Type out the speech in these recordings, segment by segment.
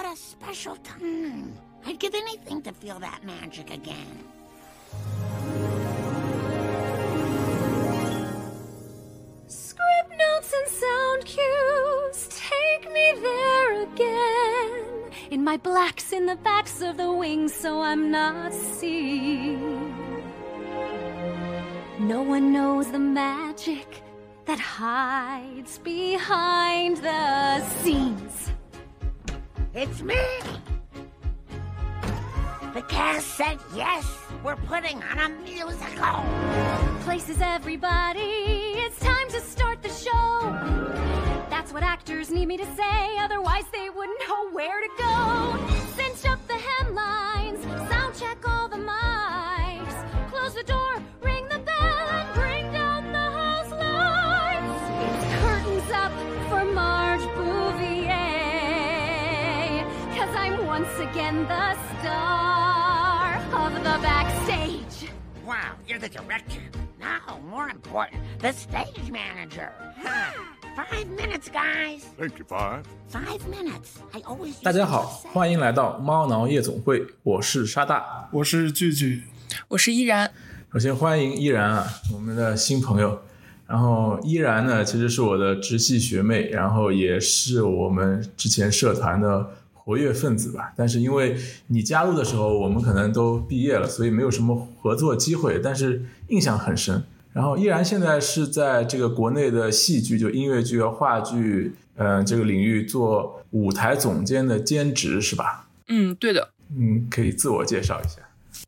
What a special time. I'd give anything to feel that magic again. Script notes and sound cues take me there again. In my blacks in the backs of the wings, so I'm not seen. No one knows the magic that hides behind the scenes. It's me. The cast said yes. We're putting on a musical. Places everybody, it's time to start the show. That's what actors need me to say, otherwise, they wouldn't know where to go. Cinch up the hemlines, sound check all the again the star of the backstage. Wow, you're the director. Now, more important, the stage manager. Huh. Five minutes, guys. Thank you, Five. Five minutes. I always. 大家好，欢迎来到猫挠夜总会，我是沙大。我是聚聚，我是依然，首先欢迎依然啊，我们的新朋友。然后依然呢，其实是我的直系学妹，然后也是我们之前社团的活跃分子吧。但是因为你加入的时候，我们可能都毕业了，所以没有什么合作机会，但是印象很深。然后依然现在是在这个国内的戏剧，就音乐剧和话剧，呃，这个领域做舞台总监的兼职是吧？嗯，对的，嗯，可以自我介绍一下。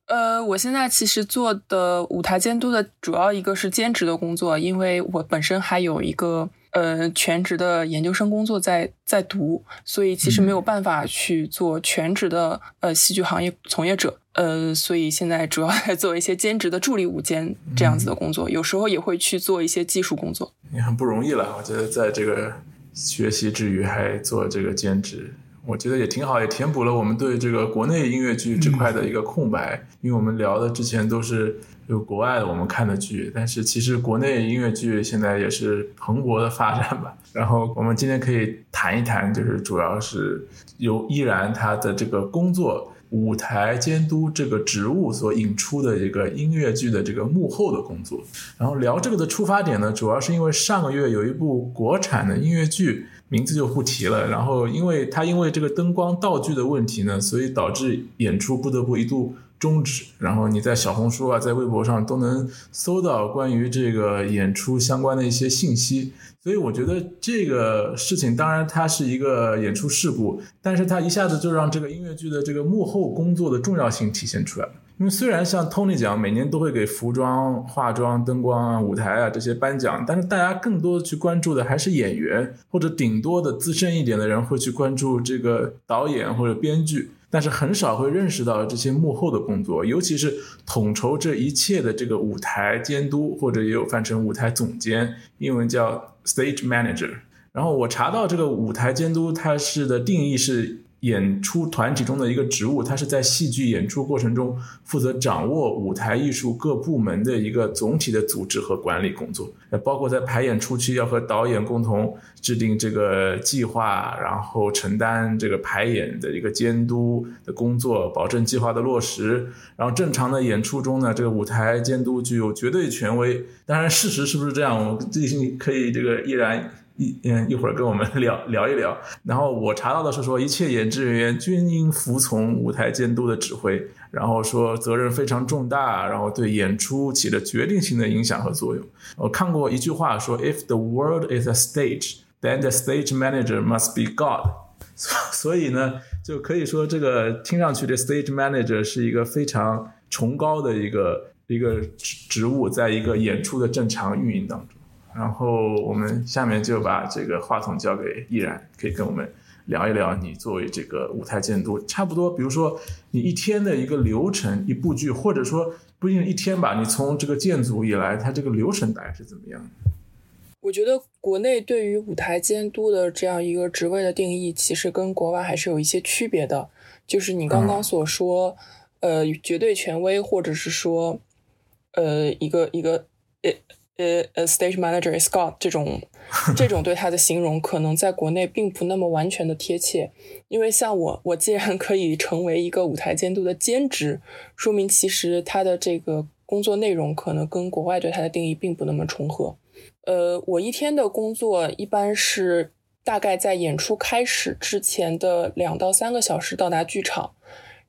呃，我现在其实做的舞台监督的主要一个是兼职的工作，因为我本身还有一个呃全职的研究生工作在在读，所以其实没有办法去做全职的呃戏剧行业从业者。呃，所以现在主要在做一些兼职的助理舞监这样子的工作，有时候也会去做一些技术工作。也很不容易了，我觉得在这个学习之余还做这个兼职，我觉得也挺好，也填补了我们对这个国内音乐剧这块的一个空白。因为我们聊的之前都是有国外的我们看的剧，但是其实国内音乐剧现在也是蓬勃的发展吧。然后我们今天可以谈一谈，就是主要是由依然他的这个工作。舞台监督这个职务所引出的一个音乐剧的这个幕后的工作，然后聊这个的出发点呢，主要是因为上个月有一部国产的音乐剧，名字就不提了。然后因为它因为这个灯光道具的问题呢，所以导致演出不得不一度终止。然后你在小红书啊，在微博上都能搜到关于这个演出相关的一些信息。所以我觉得这个事情，当然它是一个演出事故，但是它一下子就让这个音乐剧的这个幕后工作的重要性体现出来了。因为虽然像 Tony 奖每年都会给服装、化妆、灯光啊、舞台啊这些颁奖，但是大家更多去关注的还是演员，或者顶多的资深一点的人会去关注这个导演或者编剧。但是很少会认识到这些幕后的工作，尤其是统筹这一切的这个舞台监督，或者也有翻成舞台总监，英文叫 stage manager。然后我查到这个舞台监督，它是的定义是。演出团体中的一个职务，他是在戏剧演出过程中负责掌握舞台艺术各部门的一个总体的组织和管理工作，呃，包括在排演初期要和导演共同制定这个计划，然后承担这个排演的一个监督的工作，保证计划的落实。然后正常的演出中呢，这个舞台监督具有绝对权威。当然，事实是不是这样，我最近可以这个依然。一嗯，一会儿跟我们 聊聊一聊。然后我查到的是说，一切演职人员均应服从舞台监督的指挥，然后说责任非常重大，然后对演出起了决定性的影响和作用。我看过一句话说：“If the world is a stage, then the stage manager must be God。”所所以呢，就可以说这个听上去这 stage manager 是一个非常崇高的一个一个职职务，在一个演出的正常运营当中。然后我们下面就把这个话筒交给依然，可以跟我们聊一聊你作为这个舞台监督，差不多，比如说你一天的一个流程，一部剧，或者说不一定一天吧，你从这个建组以来，它这个流程大概是怎么样的？我觉得国内对于舞台监督的这样一个职位的定义，其实跟国外还是有一些区别的。就是你刚刚所说，呃，绝对权威，或者是说，呃，一个一个，呃。呃 stage manager is God 这种这种对他的形容，可能在国内并不那么完全的贴切。因为像我，我既然可以成为一个舞台监督的兼职，说明其实他的这个工作内容可能跟国外对他的定义并不那么重合。呃，我一天的工作一般是大概在演出开始之前的两到三个小时到达剧场，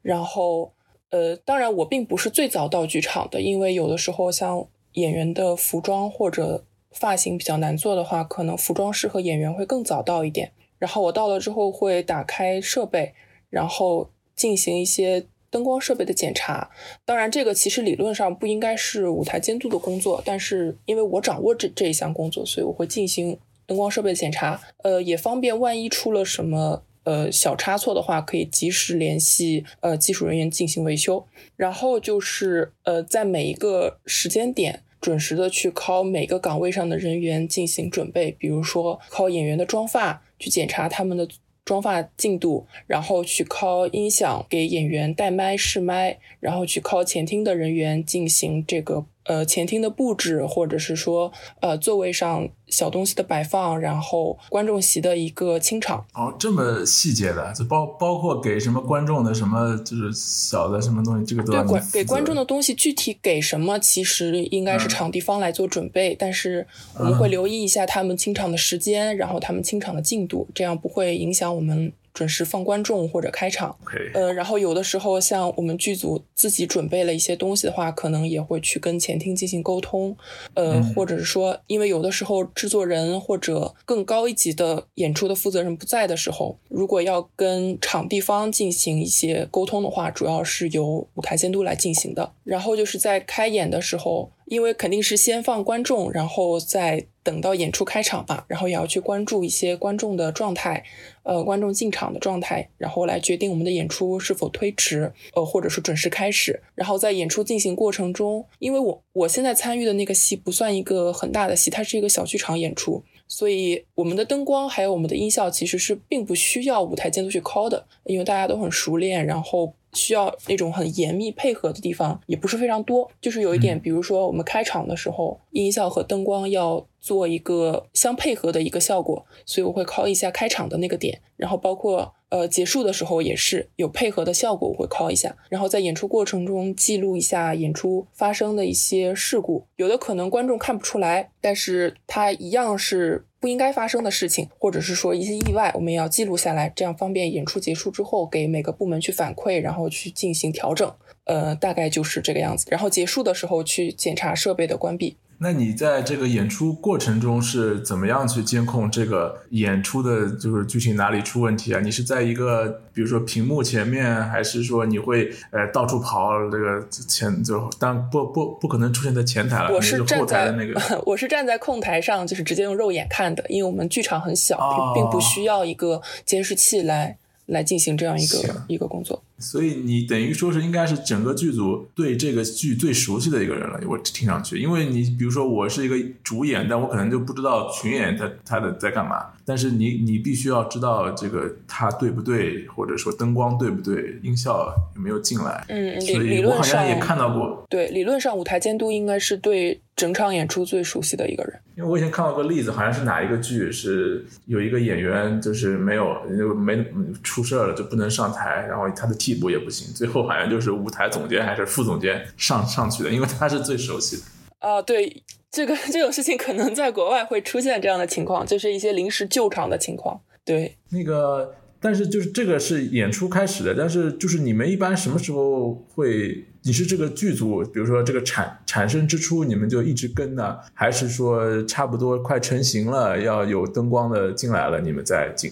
然后呃，当然我并不是最早到剧场的，因为有的时候像演员的服装或者发型比较难做的话，可能服装师和演员会更早到一点。然后我到了之后会打开设备，然后进行一些灯光设备的检查。当然，这个其实理论上不应该是舞台监督的工作，但是因为我掌握这这一项工作，所以我会进行灯光设备的检查。呃，也方便万一出了什么呃小差错的话，可以及时联系呃技术人员进行维修。然后就是呃在每一个时间点。准时的去考每个岗位上的人员进行准备，比如说考演员的妆发，去检查他们的妆发进度，然后去考音响给演员带麦试麦，然后去考前厅的人员进行这个。呃，前厅的布置，或者是说，呃，座位上小东西的摆放，然后观众席的一个清场。哦，这么细节的，就包包括给什么观众的什么，就是小的什么东西，这个都要对，给观众的东西具体给什么，其实应该是场地方来做准备，但是我们会留意一下他们清场的时间，然后他们清场的进度，这样不会影响我们。准时放观众或者开场，呃，然后有的时候像我们剧组自己准备了一些东西的话，可能也会去跟前厅进行沟通，呃，或者是说，因为有的时候制作人或者更高一级的演出的负责人不在的时候，如果要跟场地方进行一些沟通的话，主要是由舞台监督来进行的。然后就是在开演的时候。因为肯定是先放观众，然后再等到演出开场吧，然后也要去关注一些观众的状态，呃，观众进场的状态，然后来决定我们的演出是否推迟，呃，或者是准时开始。然后在演出进行过程中，因为我我现在参与的那个戏不算一个很大的戏，它是一个小剧场演出。所以我们的灯光还有我们的音效其实是并不需要舞台监督去 call 的，因为大家都很熟练，然后需要那种很严密配合的地方也不是非常多。就是有一点，比如说我们开场的时候，音效和灯光要做一个相配合的一个效果，所以我会 call 一下开场的那个点，然后包括。呃，结束的时候也是有配合的效果，我会 call 一下，然后在演出过程中记录一下演出发生的一些事故，有的可能观众看不出来，但是它一样是不应该发生的事情，或者是说一些意外，我们也要记录下来，这样方便演出结束之后给每个部门去反馈，然后去进行调整。呃，大概就是这个样子，然后结束的时候去检查设备的关闭。那你在这个演出过程中是怎么样去监控这个演出的，就是剧情哪里出问题啊？你是在一个比如说屏幕前面，还是说你会呃到处跑？这个前就当不不不可能出现在前台了，我是站在那个，我是站在控台上，就是直接用肉眼看的，因为我们剧场很小，并不需要一个监视器来。来进行这样一个一个工作，所以你等于说是应该是整个剧组对这个剧最熟悉的一个人了。我听上去，因为你比如说我是一个主演，但我可能就不知道群演他他的在干嘛。但是你你必须要知道这个他对不对，或者说灯光对不对，音效有没有进来。嗯，所以我好像也看到过。对，理论上舞台监督应该是对。整场演出最熟悉的一个人，因为我以前看到个例子，好像是哪一个剧是有一个演员就是没有就没出事了，就不能上台，然后他的替补也不行，最后好像就是舞台总监还是副总监上上去的，因为他是最熟悉的。啊，对，这个 这种事情可能在国外会出现这样的情况，就是一些临时救场的情况。对，那个，但是就是这个是演出开始的，但是就是你们一般什么时候会？你是这个剧组，比如说这个产产生之初，你们就一直跟呢，还是说差不多快成型了，要有灯光的进来了，你们再进，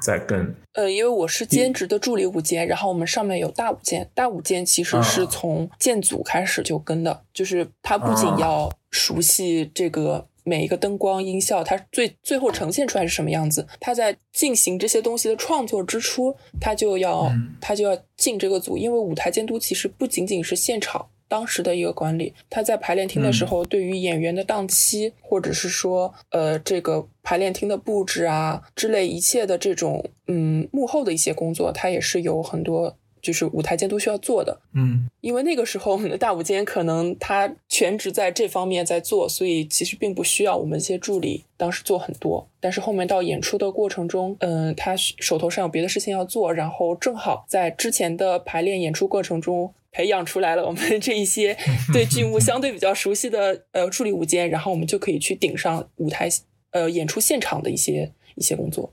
再跟？呃，因为我是兼职的助理舞监，然后我们上面有大舞监，大舞监其实是从建组开始就跟的，就是他不仅要熟悉这个。每一个灯光音效，它最最后呈现出来是什么样子？他在进行这些东西的创作之初，他就要他就要进这个组，因为舞台监督其实不仅仅是现场当时的一个管理，他在排练厅的时候，对于演员的档期，或者是说呃这个排练厅的布置啊之类一切的这种嗯幕后的一些工作，他也是有很多。就是舞台监督需要做的。嗯因为那个时候我们的大舞监可能他全职在这方面在做，所以其实并不需要我们一些助理当时做很多。但是后面到演出的过程中，嗯、他手头上有别的事情要做，然后正好在之前的排练演出过程中。培养出来了我们 这一些对剧目相对比较熟悉的呃助理舞监，然后我们就可以去顶上舞台呃演出现场的一些一些工作。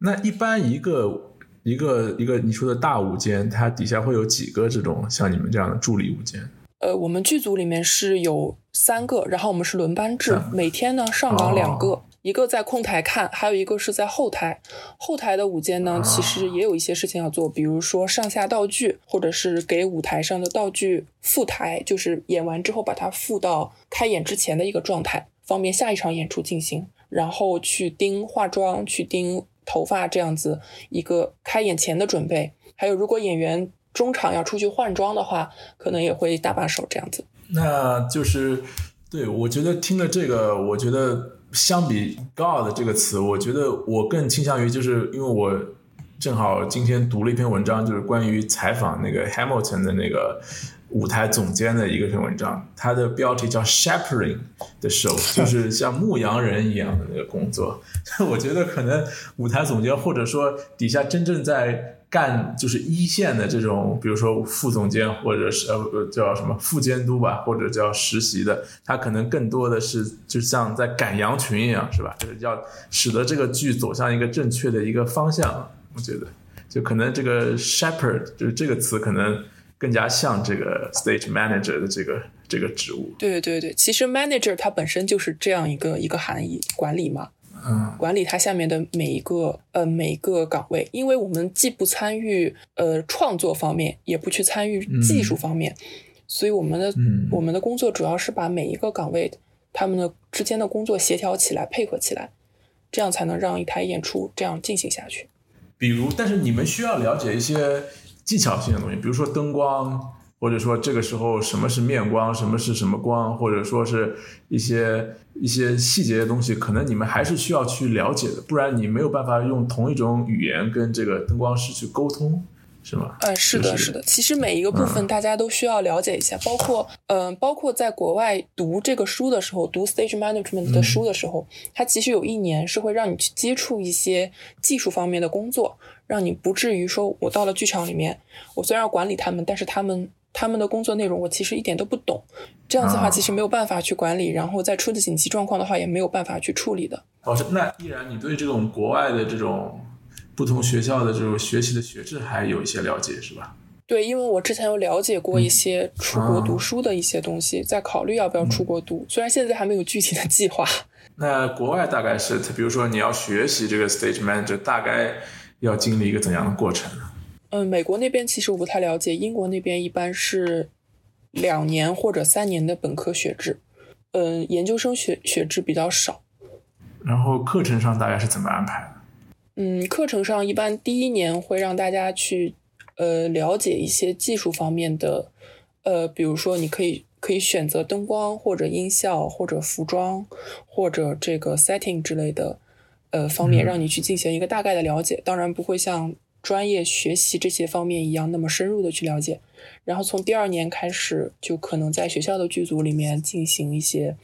那一般一个一个一个你说的大舞间，它底下会有几个这种像你们这样的助理舞间？呃，我们剧组里面是有三个，然后我们是轮班制每天呢上岗两个，哦一个在控台看，还有一个是在后台。后台的舞间呢，其实也有一些事情要做，比如说上下道具，或者是给舞台上的道具复台，就是演完之后把它复到开演之前的一个状态，方便下一场演出进行。然后去盯化妆，去盯头发，这样子一个开演前的准备。还有，如果演员中场要出去换装的话，可能也会搭把手这样子。那就是对我觉得听了这个，我觉得相比 God 这个词，我觉得我更倾向于就是因为我正好今天读了一篇文章，就是关于采访那个 Hamilton 的那个舞台总监的一个篇文章，它的标题叫 Shepherding 的 show，就是像牧羊人一样的那个工作。我觉得可能舞台总监或者说底下真正在干就是一线的这种，比如说副总监或者是呃叫什么副监督吧，或者叫实习的，他可能更多的是就像在赶羊群一样，是吧？就是要使得这个剧走向一个正确的一个方向。我觉得，就可能这个 shepherd 就是这个词，可能更加像这个 stage manager 的这个这个职务。对对对，其实 manager 它本身就是这样一个一个含义，管理嘛，嗯。管理它下面的每一个呃每一个岗位，因为我们既不参与呃创作方面，也不去参与技术方面，所以我们的、嗯。我们的工作主要是把每一个岗位他们的之间的工作协调起来，配合起来，这样才能让一台演出这样进行下去。比如，但是你们需要了解一些技巧性的东西，比如说灯光，或者说这个时候什么是面光，什么是什么光，或者说是一些一些细节的东西，可能你们还是需要去了解的，不然你没有办法用同一种语言跟这个灯光师去沟通，是吗？呃，是的，是是的。其实每一个部分大家都需要了解一下，包括嗯、呃包括在国外读这个书的时候，读 stage management 的书的时候，它其实有一年是会让你去接触一些技术方面的工作，让你不至于说我到了剧场里面，我虽然要管理他们，但是他们他们的工作内容我其实一点都不懂，这样子的话啊其实没有办法去管理，然后再出的紧急状况的话也没有办法去处理的。哦，是那依然你对这种国外的这种不同学校的这种学习的学制还有一些了解，是吧？对，因为我之前有了解过一些出国啊读书的一些东西，在考虑要不要出国读，虽然现在还没有具体的计划。那国外大概是，比如说你要学习这个 stage manager，大概要经历一个怎样的过程呢？嗯，美国那边其实我不太了解，英国那边一般是两年或者三年的本科学制，嗯，研究生学学制比较少。然后课程上大概是怎么安排的？嗯，课程上一般第一年会让大家去呃了解一些技术方面的，呃，比如说你可以可以选择灯光或者音效或者服装或者这个 setting 之类的呃方面，嗯让你去进行一个大概的了解。当然不会像专业学习这些方面一样那么深入的去了解。然后从第二年开始，就可能在学校的剧组里面进行一些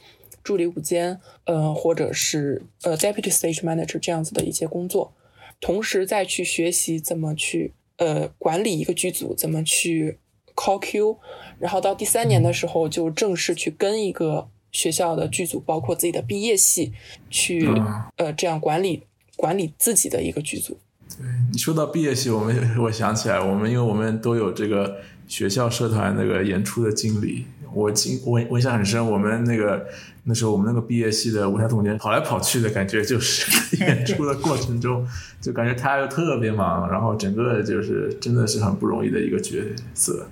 助理舞监，呃，或者是呃 deputy stage manager 这样子的一些工作，同时再去学习怎么去呃管理一个剧组，怎么去 call Q，然后到第三年的时候就正式去跟一个学校的剧组，包括自己的毕业戏，去、嗯呃这样管理管理自己的一个剧组。对你说到毕业戏，我们我想起来，我们因为我们都有这个学校社团那个演出的经历，我经我我印象很深，我们那个那时候我们那个毕业系的舞台总监跑来跑去的感觉，就是 演出的过程中，就感觉他又特别忙，然后整个就是真的是很不容易的一个角色。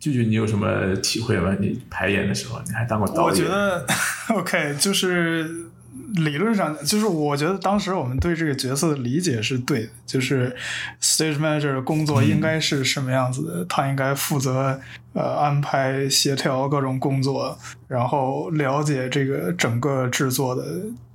句句，你有什么体会吗？你排演的时候，你还当过导演？我觉得 OK，就是理论上，就是我觉得当时我们对这个角色的理解是对的，就是 stage manager 的工作应该是什么样子的，他应该负责呃安排协调各种工作，然后了解这个整个制作的。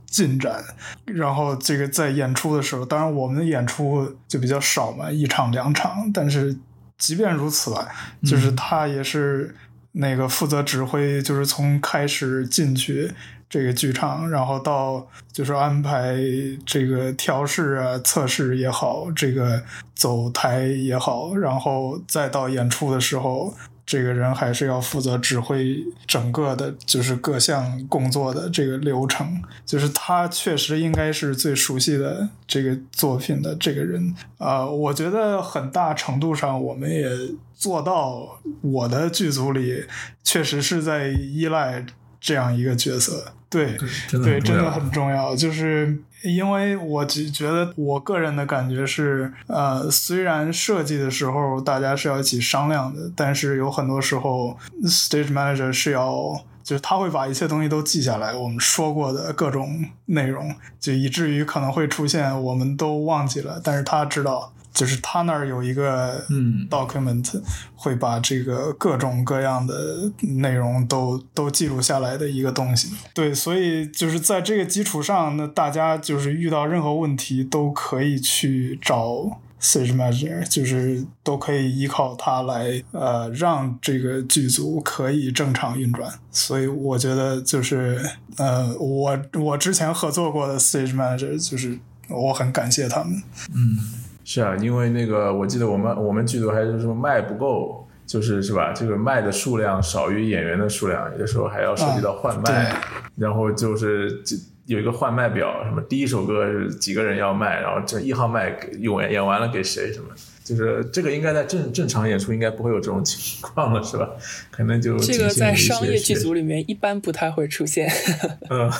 进展，然后这个在演出的时候，当然我们的演出就比较少嘛，一场两场，但是即便如此吧，就是他也是那个负责指挥，就是从开始进去这个剧场，然后到就是安排这个调试啊、测试也好，这个走台也好，然后再到演出的时候。这个人还是要负责指挥整个的，就是各项工作的这个流程。就是他确实应该是最熟悉的这个作品的这个人。呃，我觉得很大程度上我们也做到，我的剧组里确实是在依赖这样一个角色。对，对，真的很重要。就是因为我觉觉得，我个人的感觉是，呃，虽然设计的时候大家是要一起商量的，但是有很多时候，stage manager 是要，就是他会把一切东西都记下来，我们说过的各种内容，就以至于可能会出现我们都忘记了，但是他知道。就是他那儿有一个 document，会把这个各种各样的内容都都记录下来的一个东西。对，所以就是在这个基础上，那大家就是遇到任何问题都可以去找 stage manager，就是都可以依靠他来呃让这个剧组可以正常运转。所以我觉得就是呃我我之前合作过的 stage manager，就是我很感谢他们。嗯。是啊，因为那个我记得我们我们剧组还是什么麦不够，就是是吧？这个卖的数量少于演员的数量，有的时候还要涉及到换麦，然后就是有一个换麦表，什么第一首歌是几个人要卖，然后这一号麦演演完了给谁什么，就是这个应该在正正常演出应该不会有这种情况了，是吧？可能就这个在商业剧组里面一般不太会出现，嗯，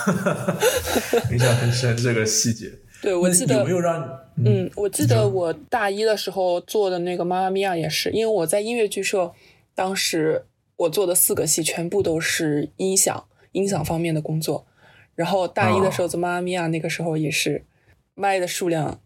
印象很深这个细节。对，我记得有没有让嗯，我记得我大一的时候做的那个《妈妈咪呀》也是，因为我在音乐剧社，当时我做的四个戏全部都是音响音响方面的工作，然后大一的时候做《妈妈咪呀》，那个时候也是麦的数量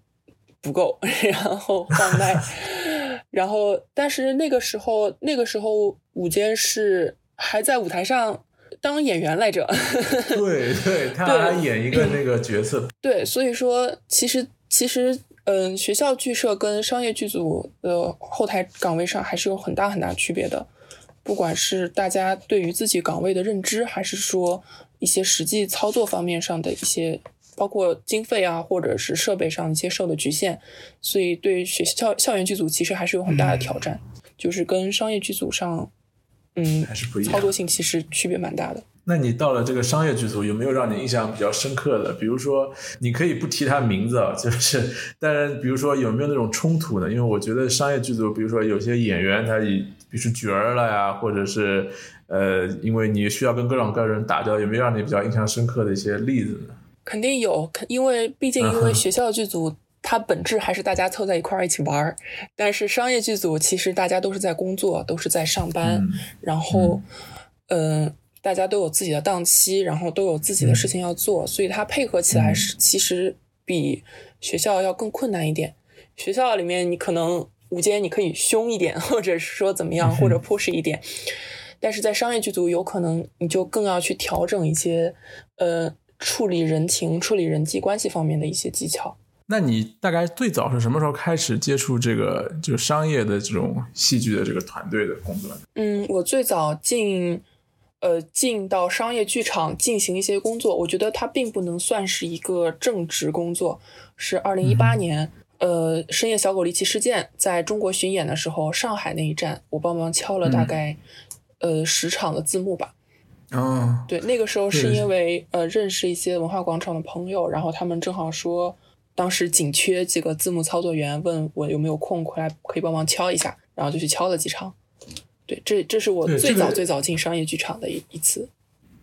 不够，然后换麦，然后但是那个时候那个时候午间是还在舞台上。当演员来着，对对，他还演一个那个角色。对，所以说其实其实，嗯，学校剧社跟商业剧组的后台岗位上还是有很大很大区别的。不管是大家对于自己岗位的认知，还是说一些实际操作方面上的一些，包括经费啊，或者是设备上一些受的局限，所以对学校校园剧组其实还是有很大的挑战，就是跟商业剧组上。嗯，还是不一样。操作性其实区别蛮大的。那你到了这个商业剧组，有没有让你印象比较深刻的？比如说，你可以不提他名字，就是，但是比如说有没有那种冲突呢？因为我觉得商业剧组，比如说有些演员他已，比如说角儿了呀，或者是呃，因为你需要跟各种各样人打交道，有没有让你比较印象深刻的一些例子呢？肯定有，肯因为毕竟因为学校剧组。它本质还是大家凑在一块儿一起玩儿，但是商业剧组其实大家都是在工作，都是在上班，然后，嗯，大家都有自己的档期，然后都有自己的事情要做，所以它配合起来是其实比学校要更困难一点。学校里面你可能午间你可以凶一点，或者是说怎么样，或者 push 一点，但是在商业剧组有可能你就更要去调整一些，呃，处理人情、处理人际关系方面的一些技巧。那你大概最早是什么时候开始接触这个就是商业的这种戏剧的这个团队的工作？嗯，我最早进，呃，进到商业剧场进行一些工作，我觉得它并不能算是一个正职工作。是二零一八年，呃，深夜小狗离奇事件在中国巡演的时候，上海那一站，我帮忙敲了大概，呃，十场的字幕吧。哦，对，那个时候是因为呃认识一些文化广场的朋友，然后他们正好说。当时紧缺几个字幕操作员，问我有没有空回来可以帮忙敲一下，然后就去敲了几场。对，这这是我最早最早进商业剧场的一一次。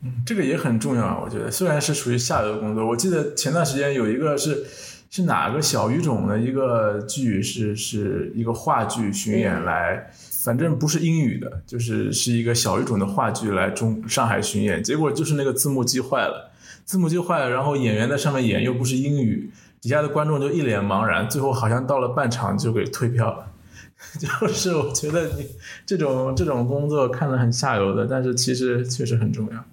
嗯，这个也很重要啊，我觉得虽然是属于下游工作，我记得前段时间有一个是是哪个小语种的一个剧，是是一个话剧巡演来，反正不是英语的，就是是一个小语种的话剧来中上海巡演，结果就是那个字幕机坏了，字幕机坏了，然后演员在上面演又不是英语。底下的观众就一脸茫然，最后好像到了半场就给退票了。就是我觉得你这种这种工作看着很下流的，但是其实确实很重要。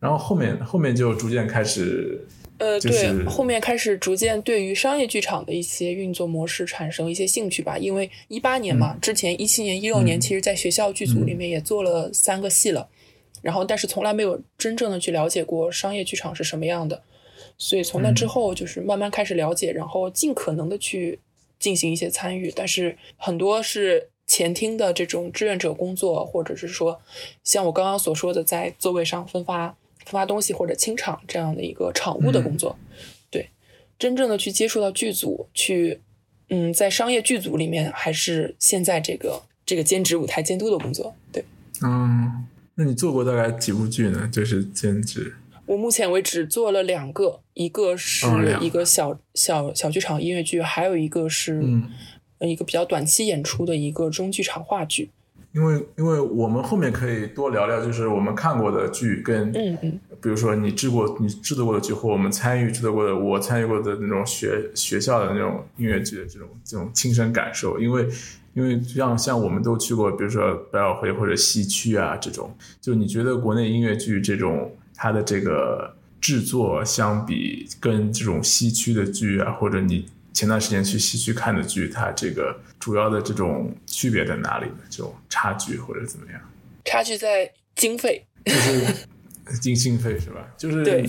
然后后面后面就逐渐开始呃，就对，后面开始逐渐对于商业剧场的一些运作模式产生一些兴趣吧。因为一八年嘛，之前一七年、一六年，嗯其实在学校剧组里面也做了三个戏了，然后但是从来没有真正的去了解过商业剧场是什么样的，所以从那之后就是慢慢开始了解，然后尽可能的去进行一些参与，但是很多是前厅的这种志愿者工作，或者是说像我刚刚所说的，在座位上分发分发东西或者清场这样的一个场务的工作。对，真正的去接触到剧组，去嗯，在商业剧组里面，还是现在这个这个兼职舞台监督的工作。对嗯，那你做过大概几部剧呢？就是兼职。我目前为止做了两个，一个是一个小、小小剧场音乐剧，还有一个是、嗯。呃一个比较短期演出的一个中剧场话剧。因为因为我们后面可以多聊聊，就是我们看过的剧跟，嗯嗯，比如说你制过你制作过的剧，或我们参与制作过的，我参与过的那种学学校的那种音乐剧的这种这种亲身感受，因为因为像像我们都去过，比如说百老汇或者西区啊这种，就你觉得国内音乐剧这种它的这个制作相比跟这种西区的剧啊，或者你前段时间去西区看的剧，它这个主要的这种区别在哪里呢？这种差距或者怎么样？差距在经费，就是经经费是吧？就是对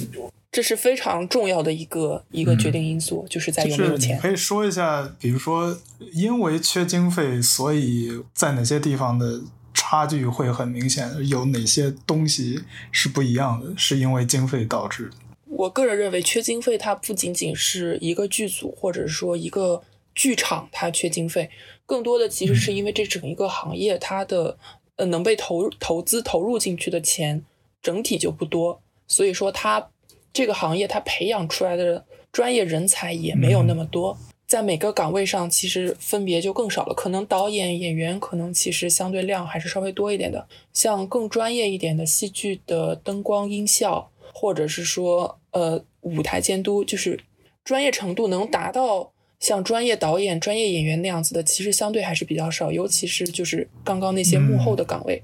这是非常重要的一个一个决定因素，就是在就是你有没有钱。可以说一下，比如说因为缺经费，所以在哪些地方的差距会很明显？有哪些东西是不一样的？是因为经费导致的？我个人认为，缺经费它不仅仅是一个剧组或者说一个剧场它缺经费，更多的其实是因为这整一个行业它的呃能被投投资投入进去的钱整体就不多，所以说它这个行业它培养出来的专业人才也没有那么多。在每个岗位上，其实分别就更少了。可能导演、演员可能其实相对量还是稍微多一点的。像更专业一点的戏剧的灯光、音效，或者是说呃舞台监督，就是专业程度能达到像专业导演、专业演员那样子的，其实相对还是比较少。尤其是就是刚刚那些幕后的岗位，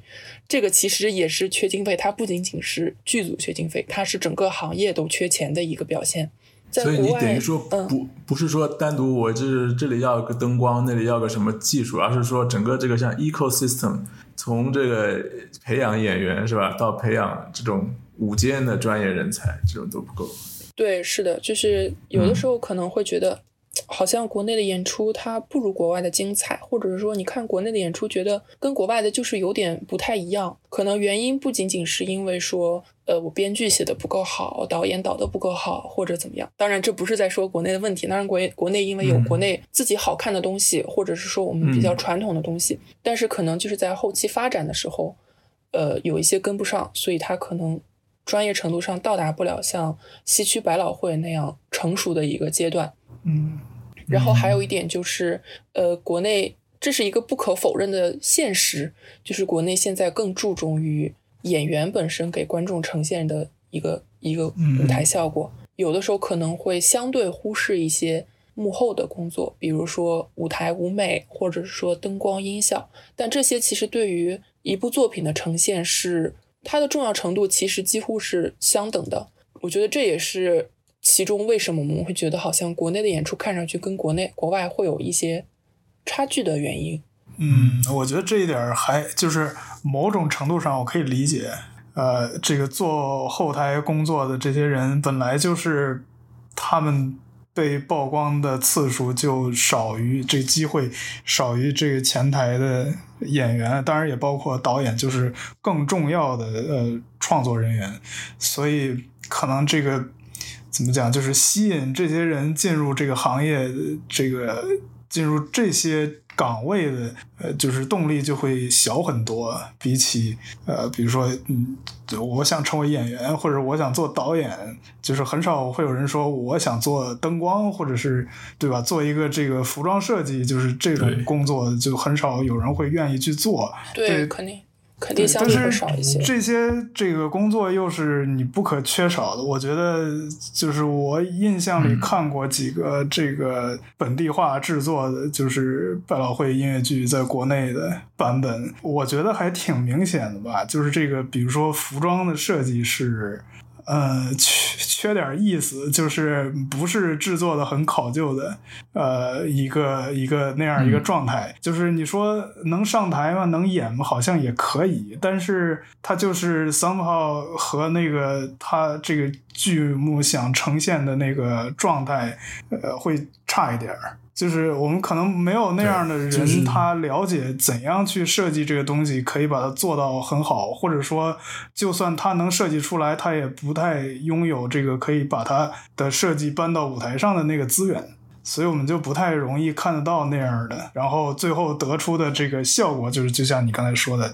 这个其实也是缺经费。它不仅仅是剧组缺经费，它是整个行业都缺钱的一个表现。在所以你，等于说不、嗯不是说单独我这这里要个灯光，那里要个什么技术，而是说整个这个像 ecosystem，从这个培养演员是吧，到培养这种舞间的专业人才，这种都不够。对，是的，就是有的时候可能会觉得，好像国内的演出它不如国外的精彩，或者是说你看国内的演出，觉得跟国外的就是有点不太一样。可能原因不仅仅是因为说，呃，我编剧写的不够好，导演导的不够好，或者怎么样。当然，这不是在说国内的问题，当然国国内因为有嗯国内自己好看的东西，或者是说我们比较嗯传统的东西，但是可能就是在后期发展的时候，呃，有一些跟不上，所以它可能专业程度上到达不了像西区百老汇那样成熟的一个阶段。嗯。然后还有一点就是，呃，国内这是一个不可否认的现实，就是国内现在更注重于演员本身给观众呈现的一个一个舞台效果，有的时候可能会相对忽视一些幕后的工作，比如说舞台舞美，或者是说灯光音效，但这些其实对于一部作品的呈现是它的重要程度其实几乎是相等的。我觉得这也是其中为什么我们会觉得好像国内的演出看上去跟国内国外会有一些差距的原因。嗯，我觉得这一点还就是某种程度上我可以理解。呃，这个做后台工作的这些人本来就是他们被曝光的次数就少于这机会少于这个前台的演员，当然也包括导演，就是更重要的呃创作人员，所以可能这个怎么讲，就是吸引这些人进入这个行业，这个进入这些岗位的，呃，就是动力就会小很多，比起呃，比如说，嗯，我想成为演员，或者我想做导演，就是很少会有人说我想做灯光，或者是对吧？做一个这个服装设计，就是这种工作，就很少有人会愿意去做。对肯定肯定相但对少一些。这些这个工作又是你不可缺少的。我觉得，就是我印象里嗯看过几个这个本地化制作的，就是百老汇音乐剧在国内的版本，我觉得还挺明显的吧。就是这个，比如说服装的设计是。呃，缺 缺点意思，就是不是制作的很考究的，呃，一个一个那样一个状态。就是你说能上台吗？能演吗？好像也可以，但是他就是 somehow 和那个他这个剧目想呈现的那个状态，呃，会差一点儿。就是我们可能没有那样的人，他了解怎样去设计这个东西，可以把它做到很好，或者说，就算他能设计出来，他也不太拥有这个可以把他的设计搬到舞台上的那个资源，所以我们就不太容易看得到那样的。然后最后得出的这个效果，就是就像你刚才说的，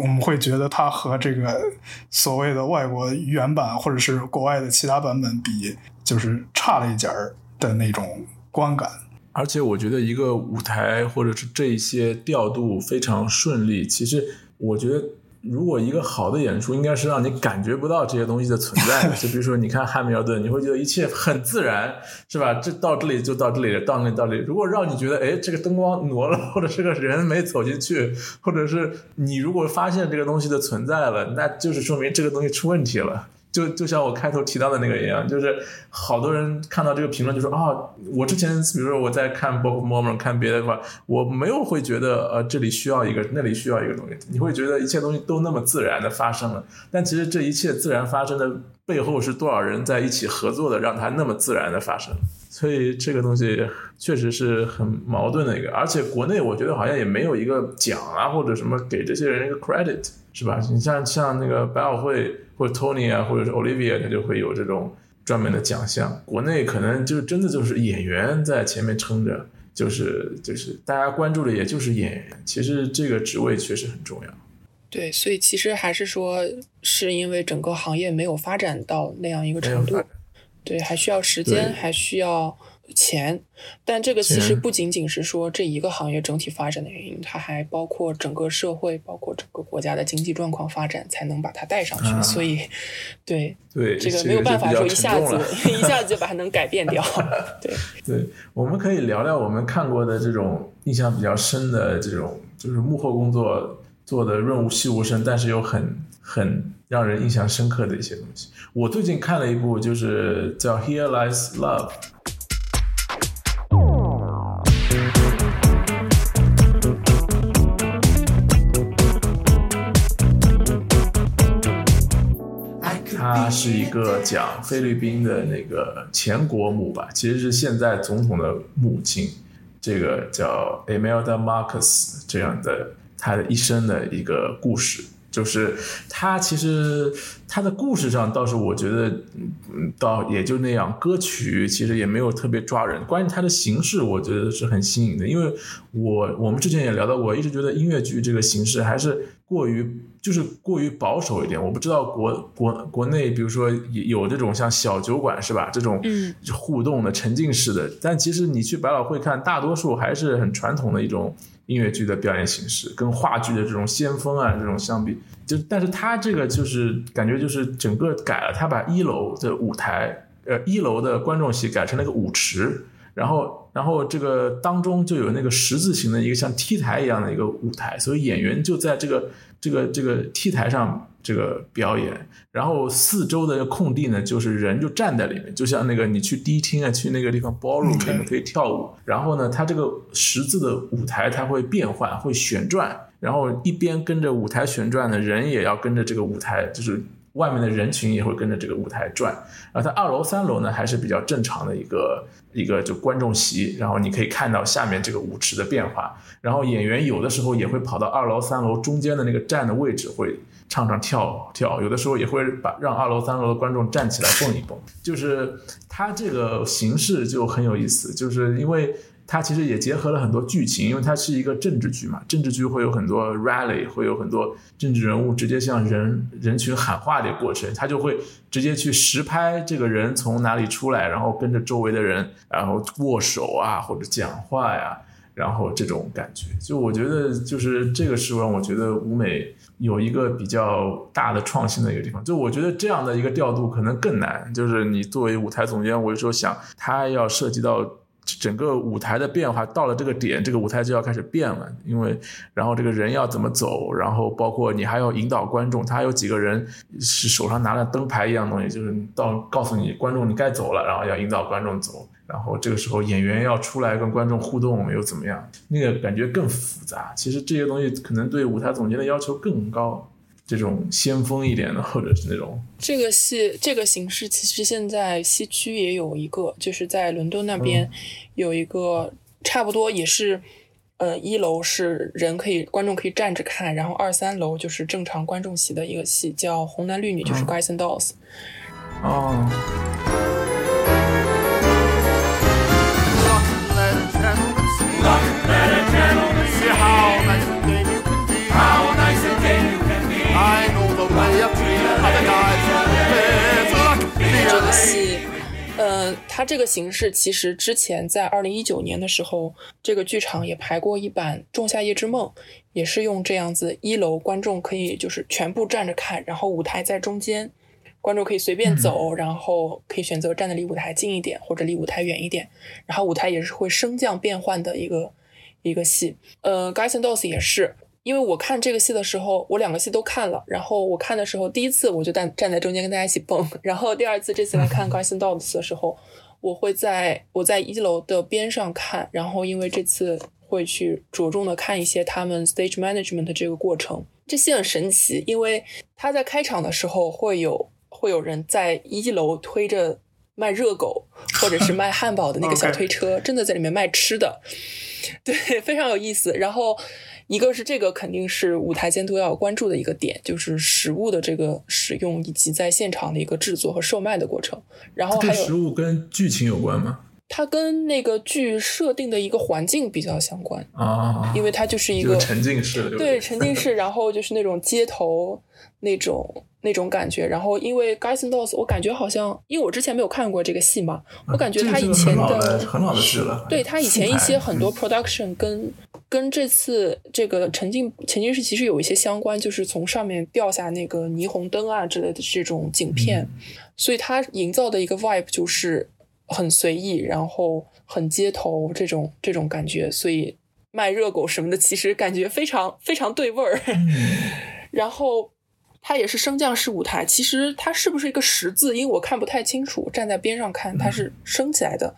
我们会觉得它和这个所谓的外国原版或者是国外的其他版本比，就是差了一截儿的那种观感。而且我觉得一个舞台或者是这一些调度非常顺利。其实我觉得，如果一个好的演出，应该是让你感觉不到这些东西的存在。就比如说，你看汉密尔顿，你会觉得一切很自然，是吧？这到这里就到这里，到那到这里。如果让你觉得，哎，这个灯光挪了，或者这个人没走进去，或者是你如果发现这个东西的存在了，那就是说明这个东西出问题了。就就像我开头提到的那个一样，就是好多人看到这个评论就说啊，我之前比如说我在看 Book Mormon 看别的话，我没有会觉得呃这里需要一个，那里需要一个东西，你会觉得一切东西都那么自然的发生了，但其实这一切自然发生的背后是多少人在一起合作的，让它那么自然的发生，所以这个东西确实是很矛盾的一个，而且国内我觉得好像也没有一个奖啊或者什么给这些人一个 credit 是吧？你像像那个百老汇。或者 Tony 啊，或者是 Olivia，他就会有这种专门的奖项。国内可能就真的就是演员在前面撑着，就是就是大家关注的也就是演员。其实这个职位确实很重要。对，所以其实还是说，是因为整个行业没有发展到那样一个程度，对，还需要时间，还需要。钱，但这个其实不仅仅是说这一个行业整体发展的原因，它还包括整个社会，包括整个国家的经济状况发展，才能把它带上去。所以，对对，这个没有办法说一下子一下子就把它能改变掉。对对，我们可以聊聊我们看过的这种印象比较深的这种，就是幕后工作做的润物细无声，但是又很很让人印象深刻的一些东西。我最近看了一部，就是叫《Here Lies Love》。他是一个讲菲律宾的那个前国母吧，其实是现在总统的母亲，这个叫 Emelda Marcos 这样的他的一生的一个故事。就是他其实他的故事上倒是我觉得，嗯，倒也就那样。歌曲其实也没有特别抓人，关于他的形式，我觉得是很新颖的。因为我我们之前也聊到过，一直觉得音乐剧这个形式还是过于就是过于保守一点。我不知道国国国内，比如说有这种像小酒馆是吧？这种互动的沉浸式的，但其实你去百老汇看，大多数还是很传统的一种。音乐剧的表演形式跟话剧的这种先锋啊，这种相比，就但是他这个就是感觉就是整个改了，他把一楼的舞台，呃，一楼的观众席改成了一个舞池，然后然后这个当中就有那个十字形的一个像 T 台一样的一个舞台，所以演员就在这个这个这个 T 台上。这个表演，然后四周的空地呢，就是人就站在里面，就像那个你去迪厅啊，去那个地方 ballroom 里面可以跳舞。然后呢，它这个十字的舞台它会变换，会旋转，然后一边跟着舞台旋转呢人也要跟着这个舞台，就是外面的人群也会跟着这个舞台转。然后它二楼、三楼呢还是比较正常的一个一个就观众席，然后你可以看到下面这个舞池的变化。然后演员有的时候也会跑到二楼、三楼中间的那个站的位置会。唱唱跳跳，有的时候也会把让二楼三楼的观众站起来蹦一蹦，就是它这个形式就很有意思，就是因为它其实也结合了很多剧情，因为它是一个政治剧嘛，政治剧会有很多 rally，会有很多政治人物直接向人人群喊话的过程，他就会直接去实拍这个人从哪里出来，然后跟着周围的人，然后握手啊或者讲话呀，然后这种感觉，就我觉得就是这个是让我觉得舞美。有一个比较大的创新的一个地方，就我觉得这样的一个调度可能更难。就是你作为舞台总监，我有时候想，他要涉及到整个舞台的变化到了这个点，这个舞台就要开始变了，因为然后这个人要怎么走，然后包括你还要引导观众，他有几个人是手上拿了灯牌一样东西，就是到告诉你观众你该走了，然后要引导观众走，然后这个时候演员要出来跟观众互动又怎么样，那个感觉更复杂。其实这些东西可能对舞台总监的要求更高。这种先锋一点的，或者是那种这个戏这个形式，其实现在西区也有一个，就是在伦敦那边有一个，差不多也是，呃，一楼是人可以观众可以站着看，然后二三楼就是正常观众席的一个戏，叫《红男绿女》，就是《Guys and Dolls》。哦。戏，呃，它这个形式其实之前在二零一九年的时候，这个剧场也排过一版《仲夏夜之梦》，也是用这样子，一楼观众可以就是全部站着看，然后舞台在中间，观众可以随便走，然后可以选择站的离舞台近一点或者离舞台远一点，然后舞台也是会升降变换的一个一个戏。呃，《Guys and Dolls》也是。因为我看这个戏的时候，我两个戏都看了。然后我看的时候，第一次我就站站在中间跟大家一起蹦。然后第二次这次来看《Guys and Dolls》的时候，我会在我在一楼的边上看。然后因为这次会去着重的看一些他们 stage management 这个过程。这戏很神奇，因为他在开场的时候会有会有人在一楼推着卖热狗或者是卖汉堡的那个小 推车，真的在里面卖吃的，对，非常有意思。然后。一个是这个肯定是舞台监督要关注的一个点，就是食物的这个使用以及在现场的一个制作和售卖的过程。然后还有食物跟剧情有关吗？它跟那个剧设定的一个环境比较相关啊，因为它就是一个沉浸式的，对沉浸式，然后就是那种街头那种。那种感觉，然后因为《Guys and Dolls》，我感觉好像，因为我之前没有看过这个戏嘛，我感觉他以前的很老的剧了，对他以前一些很多 production 跟跟这次这个沉浸沉浸式其实有一些相关，就是从上面掉下那个霓虹灯啊之类的这种景片，所以它营造的一个 vibe 就是很随意，然后很街头这种这种感觉，所以卖热狗什么的，其实感觉非常非常对味儿，然后。它也是升降式舞台，其实它是不是一个十字？因为我看不太清楚，站在边上看它是升起来的，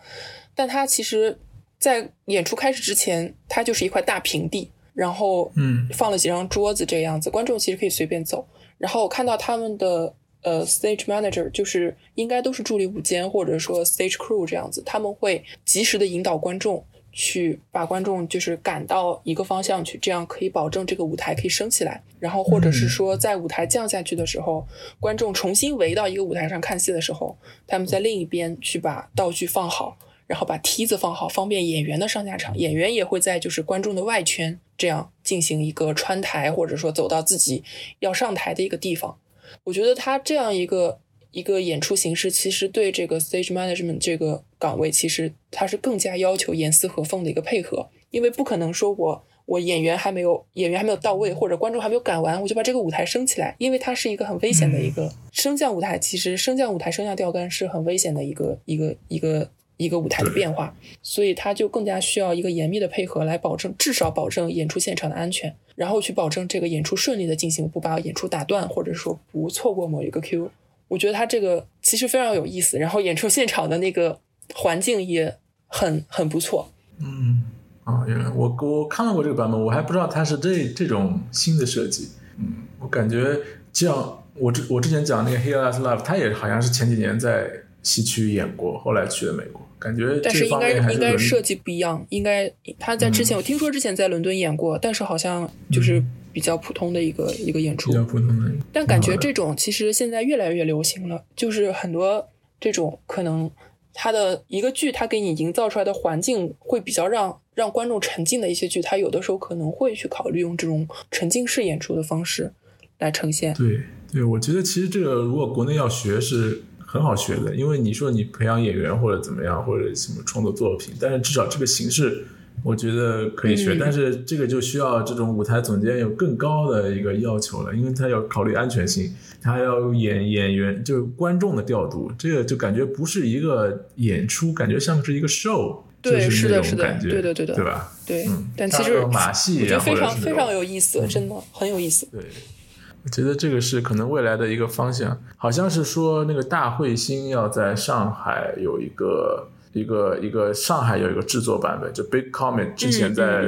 但它其实，在演出开始之前，它就是一块大平地，然后嗯，放了几张桌子这样子，观众其实可以随便走。然后我看到他们的呃 stage manager，就是应该都是助理舞监或者说 stage crew 这样子，他们会及时的引导观众。去把观众就是赶到一个方向去，这样可以保证这个舞台可以升起来。然后或者是说，在舞台降下去的时候，观众重新围到一个舞台上看戏的时候，他们在另一边去把道具放好，然后把梯子放好，方便演员的上下场。演员也会在就是观众的外圈这样进行一个穿台，或者说走到自己要上台的一个地方。我觉得他这样一个。一个演出形式其实对这个 stage management 这个岗位，其实它是更加要求严丝合缝的一个配合，因为不可能说我我演员还没有演员还没有到位，或者观众还没有赶完，我就把这个舞台升起来，因为它是一个很危险的一个升降舞台。其实升降舞台升降吊杆是很危险的一个一个一个一个舞台的变化，所以它就更加需要一个严密的配合来保证至少保证演出现场的安全，然后去保证这个演出顺利的进行，不把演出打断，或者说不错过某一个 Q。我觉得他这个其实非常有意思，然后演出现场的那个环境也很很不错。嗯，啊，原来我我看到过这个版本，我还不知道它是这这种新的设计。嗯，我感觉像我之我之前讲那个《Here Is Love》，他也好像是前几年在西区演过，后来去了美国，感觉但是应该应该设计不一样，应该他在之前我听说之前在伦敦演过，但是好像就是。比较普通的一个一个演出，比较普通的。但感觉这种其实现在越来越流行了，就是很多这种可能，它的一个剧，它给你营造出来的环境会比较让让观众沉浸的一些剧，它有的时候可能会去考虑用这种沉浸式演出的方式来呈现。对对，我觉得其实这个如果国内要学是很好学的，因为你说你培养演员或者怎么样，或者什么创作作品，但是至少这个形式。我觉得可以学，但是这个就需要这种舞台总监有更高的一个要求了，因为他要考虑安全性，他要演演员就是观众的调度，这个就感觉不是一个演出，感觉像是一个 show。对就是那的是的种感觉，对的对的对吧？对，嗯但其实马戏啊我觉得非常非常有意思，真的很有意思。对，我觉得这个是可能未来的一个方向。好像是说那个大彗星要在上海有一个一个一个上海有一个制作版本，就 Big Comet 之前在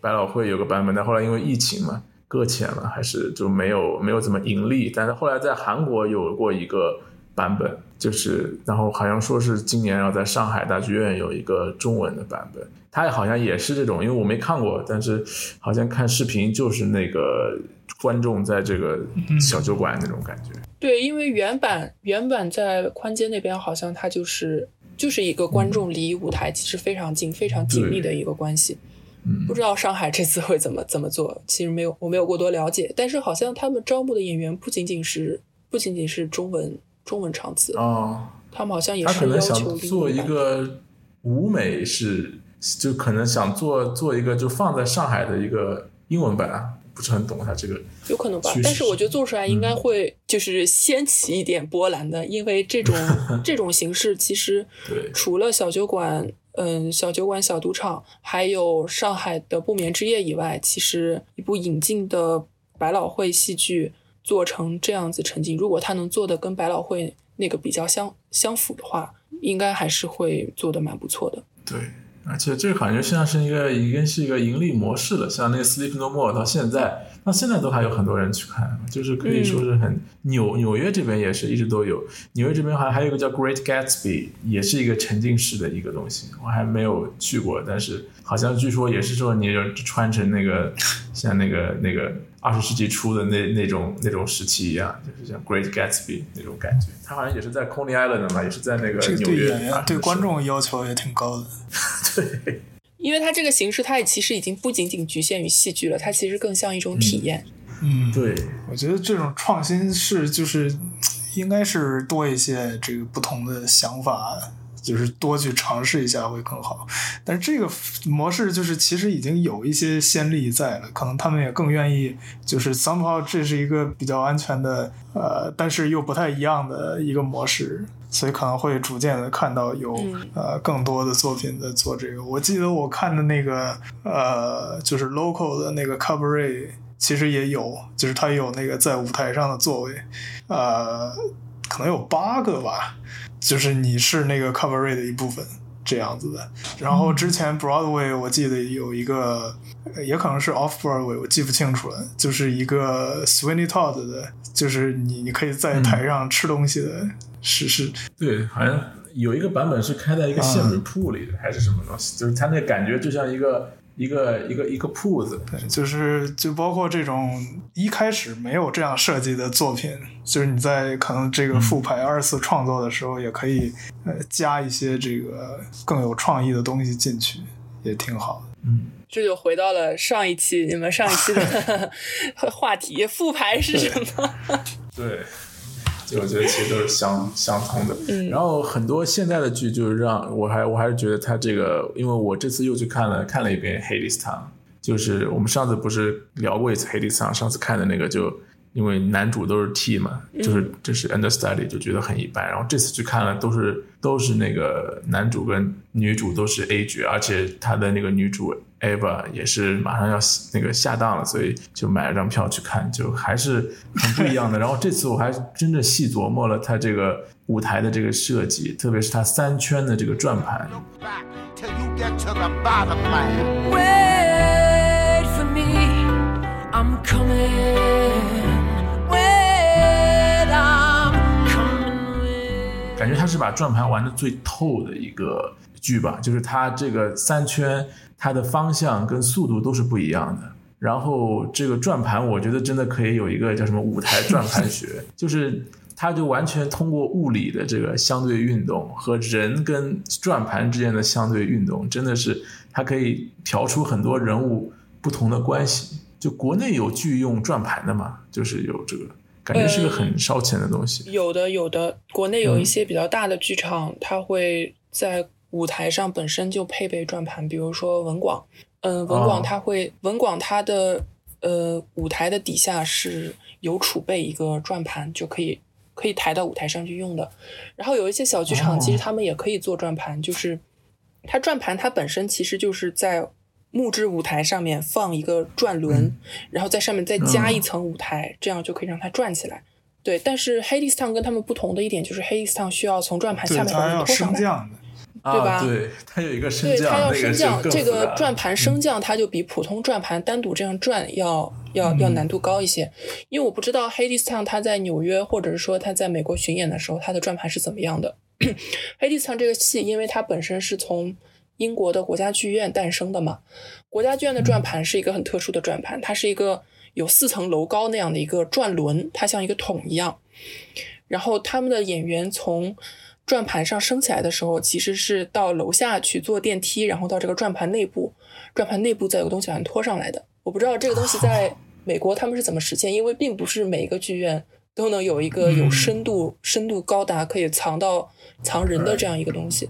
百老汇有个版本，但后来因为疫情嘛搁浅了，还是就没有没有怎么盈利。但是后来在韩国有过一个版本，就是然后好像说是今年要在上海大剧院有一个中文的版本，它好像也是这种，因为我没看过，但是好像看视频就是那个观众在这个小酒馆那种感觉。对，因为原版原版在宽街那边，好像它就是就是一个观众离舞台其实非常近、非常紧密的一个关系。嗯。不知道上海这次会怎么怎么做，其实没有我没有过多了解，但是好像他们招募的演员不仅仅是不仅仅是中文中文场次，哦，他们好像也是要可能想求做一个舞美是，就可能想做做一个就放在上海的一个英文版啊，不是很懂他这个。有可能吧但是我觉得做出来应该会就是掀起一点波澜的，因为这种 这种形式其实对除了小酒馆，嗯，小酒馆、小赌场，还有上海的不眠之夜以外，其实一部引进的百老汇戏剧做成这样子沉浸，如果他能做的跟百老汇那个比较相相符的话，应该还是会做的蛮不错的。对，而且这个感觉像是一个已经是一个盈利模式了，像那个《Sleep No More》到现在，到现在都还有很多人去看，就是可以说是很纽纽约这边也是一直都有，纽约这边好像还有一个叫《Great Gatsby》，也是一个沉浸式的一个东西，我还没有去过，但是好像据说也是说你就穿成那个像那个那个二十世纪初的那那种那种时期一样，就是像《Great Gatsby》那种感觉，它好像也是在 Coney Island 的嘛，也是在那个纽约对演员对观众要求也挺高的。对。因为它这个形式，它也其实已经不仅仅局限于戏剧了，它其实更像一种体验。嗯，对，我觉得这种创新是就是应该是多一些这个不同的想法，就是多去尝试一下会更好。但是这个模式就是其实已经有一些先例在了，可能他们也更愿意就是 somehow 这是一个比较安全的呃，但是又不太一样的一个模式。所以可能会逐渐的看到有、嗯呃更多的作品在做这个。我记得我看的那个呃，就是 local 的那个 cabaret，其实也有，就是它有那个在舞台上的座位，呃，可能有八个吧，就是你是那个 cabaret 的一部分。这样子的，然后之前 Broadway 我记得有一个，呃也可能是 Off Broadway，我记不清楚了，就是一个 Sweeney Todd 的，就是你你可以在台上吃东西的，是是。对，好像有一个版本是开在一个馅饼铺里的，还是什么东西？就是它那感觉就像一个一个一个一个铺子。对，就是就包括这种一开始没有这样设计的作品，就是你在可能这个复排二次创作的时候，也可以呃加一些这个更有创意的东西进去，也挺好的。嗯，这就回到了上一期你们上一期的 话题，复排是什么？对。就我觉得其实都是相 相通的，嗯。然后很多现在的剧就是让我还我还是觉得它这个，因为我这次又去看了看了一遍《Hades Town》，就是我们上次不是聊过一次《Hades Town》，上次看的那个就因为男主都是 T 嘛，就是这是 understudy 就觉得很一般，然后这次去看了都是都是那个男主跟女主都是 A 角，而且他的那个女主 Eva 也是马上要那个下档了，所以就买了张票去看，就还是很不一样的。然后这次我还真的细琢磨了他这个舞台的这个设计，特别是他三圈的这个转盘，back till you get to the bottom line. Wait for me, I'm coming. 感觉他是把转盘玩的最透的一个剧吧，就是他这个三圈，它的方向跟速度都是不一样的。然后这个转盘，我觉得真的可以有一个叫什么舞台转盘学，就是它就完全通过物理的这个相对运动和人跟转盘之间的相对运动，真的是它可以调出很多人物不同的关系。就国内有剧用转盘的嘛，就是有这个感觉是个很烧钱的东西。有的，有的，国内有一些比较大的剧场，它会在舞台上本身就配备转盘，比如说文广，嗯、文广哦。它会，文广它的呃舞台的底下是有储备一个转盘，就可以可以抬到舞台上去用的。然后有一些小剧场，哦其实他们也可以做转盘，就是它转盘它本身其实就是在木质舞台上面放一个转轮，然后在上面再加一层舞台，这样就可以让它转起来。对，但是 Hades Town 跟他们不同的一点就是 Hades Town 需要从转盘，下面把它拖上来。对吧啊、对，它有一个升对，降，它要升降，就更这个转盘升降，它就比普通转盘单独这样转要要嗯要难度高一些。因为我不知道 Hades Town 它在纽约或者是说它在美国巡演的时候，它的转盘是怎么样的。Hades Town 这个戏，因为它本身是从英国的国家剧院诞生的嘛，国家剧院的转盘是一个很特殊的转盘，它是一个有四层楼高那样的一个转轮，它像一个桶一样。然后他们的演员从转盘上升起来的时候，其实是到楼下去坐电梯，然后到这个转盘内部，转盘内部再有个东西把它拖上来的。我不知道这个东西在美国他们是怎么实现，因为并不是每一个剧院都能有一个有深度、深度高达可以藏到藏人的这样一个东西。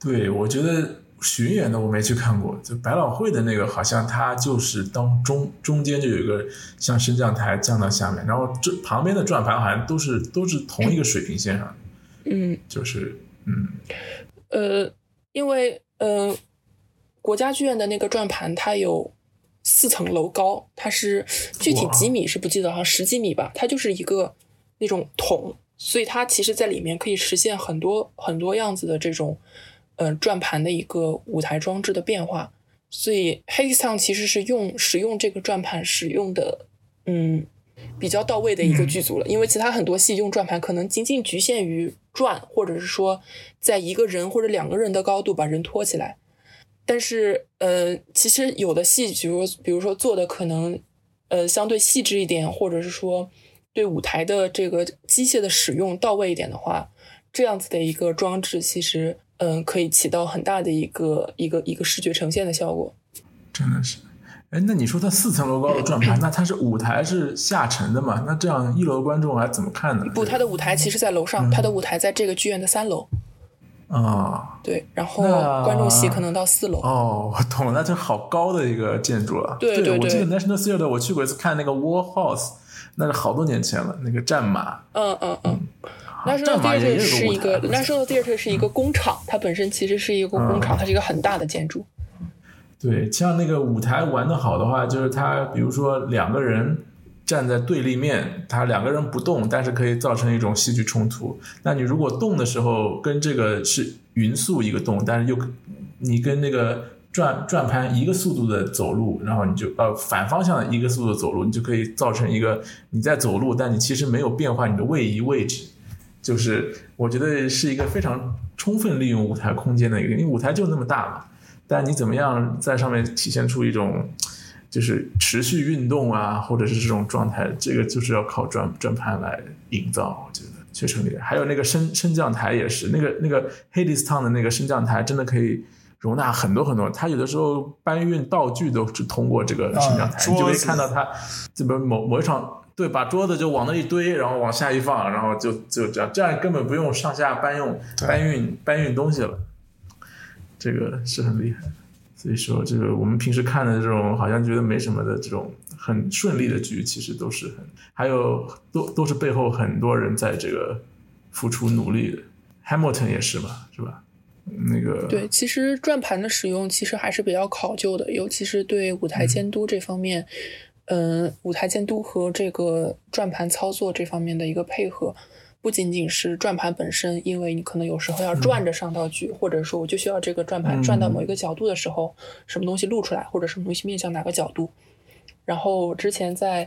对，我觉得巡演的我没去看过，就百老汇的那个，好像它就是当中中间就有一个像升降台降到下面，然后这旁边的转盘好像都是都是同一个水平线上的，嗯，就是嗯。呃，因为呃，国家剧院的那个转盘它有四层楼高，它是具体几米是不记得，好像十几米吧，它就是一个那种桶，所以它其实在里面可以实现很多很多样子的这种呃转盘的一个舞台装置的变化。所以 Hades Town 其实是用使用这个转盘使用的，嗯，比较到位的一个剧组了。因为其他很多戏用转盘可能仅仅局限于转，或者是说在一个人或者两个人的高度把人托起来。但是，呃，其实有的戏，比如比如说做的可能，呃，相对细致一点，或者是说对舞台的这个机械的使用到位一点的话，这样子的一个装置，其实，嗯、可以起到很大的一个一个一个视觉呈现的效果。真的是。哎，那你说它四层楼高的转盘，那它是舞台是下沉的嘛？那这样一楼观众还怎么看呢？不，它的舞台其实在楼上，它的舞台在这个剧院的三楼，啊、对，然后观众席可能到四楼。哦，我懂了，那就好高的一个建筑了。对对对我记得 National Theatre 我去过一次看那个 War House，那是好多年前了，那个战马。嗯嗯嗯。战 National Theatre 有是一个 National Theatre 是一个工厂，它本身其实是一个工厂，它是一个很大的建筑。对，像那个舞台玩的好的话，就是它，比如说两个人站在对立面，他两个人不动，但是可以造成一种戏剧冲突。那你如果动的时候，跟这个是匀速一个动，但是又你跟那个转转盘一个速度的走路，然后你就呃反方向的一个速度走路，你就可以造成一个你在走路，但你其实没有变换你的位移位置。就是我觉得是一个非常充分利用舞台空间的一个，因为舞台就那么大嘛。但你怎么样在上面体现出一种就是持续运动啊，或者是这种状态，这个就是要靠转转盘来营造，我觉得确实厉害。还有那个升升降台也是，那个那个 Hades Town 的那个升降台真的可以容纳很多很多，他有的时候搬运道具都是通过这个升降台，啊你就可以看到他这边某某一场。对，把桌子就往那一堆，然后往下一放，然后就就这样，这样根本不用上下搬用搬运搬运东西了。这个是很厉害。所以说，这个我们平时看的这种好像觉得没什么的这种很顺利的局，其实都是很还有都都是背后很多人在这个付出努力的。Hamilton 也是嘛，是吧？那个对，其实转盘的使用其实还是比较考究的，尤其是对舞台监督这方面，嗯、舞台监督和这个转盘操作这方面的一个配合，不仅仅是转盘本身，因为你可能有时候要转着上道具，或者说我就需要这个转盘转到某一个角度的时候，什么东西露出来，或者什么东西面向哪个角度。然后之前在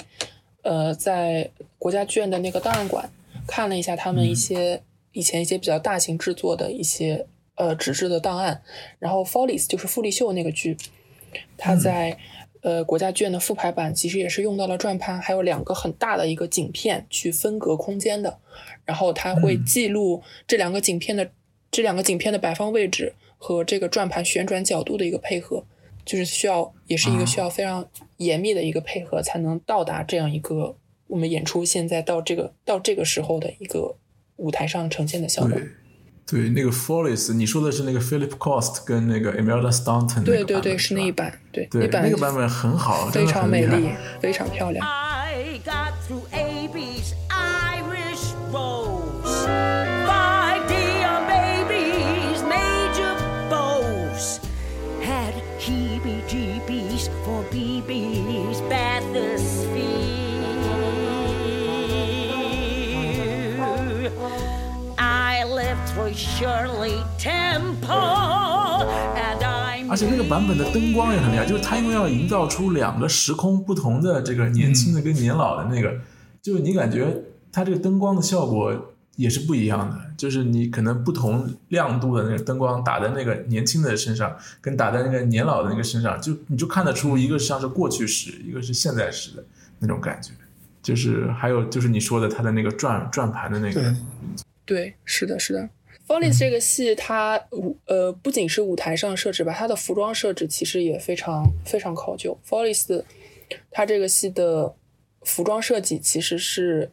呃在国家剧院的那个档案馆看了一下他们一些、以前一些比较大型制作的一些呃纸质的档案，然后《Follies》就是傅立秀那个剧，它在、呃国家剧院的复排版其实也是用到了转盘，还有两个很大的一个景片去分隔空间的，然后它会记录这两个景片的、这两个景片的摆放位置和这个转盘旋转角度的一个配合，就是需要也是一个需要非常严密的一个配合，才能到达这样一个我们演出现在到这个到这个时候的一个舞台上呈现的效果。对对，那个 Follies，你说的是那个 Philip Cost 跟那个 Imelda Staunton 那对对对，个版本是那一。版，对对，版那个版本很好，真非常的很厉害美丽，非常漂亮。I got through Irish 而且那个版本的灯光也很厉害，就是它因为要营造出两个时空不同的这个年轻的跟年老的那个，就是你感觉它这个灯光的效果也是不一样的，就是你可能不同亮度的那个灯光打在那个年轻的身上，跟打在那个年老的那个身上，就你就看得出一个像是过去时，一个是现在时的那种感觉。就是还有就是你说的它的那个转转盘的那个对，对，是的，是的。Follies 这个戏，它舞呃不仅是舞台上设置吧，它的服装设置其实也非常非常考究。Follies 它这个戏的服装设计其实是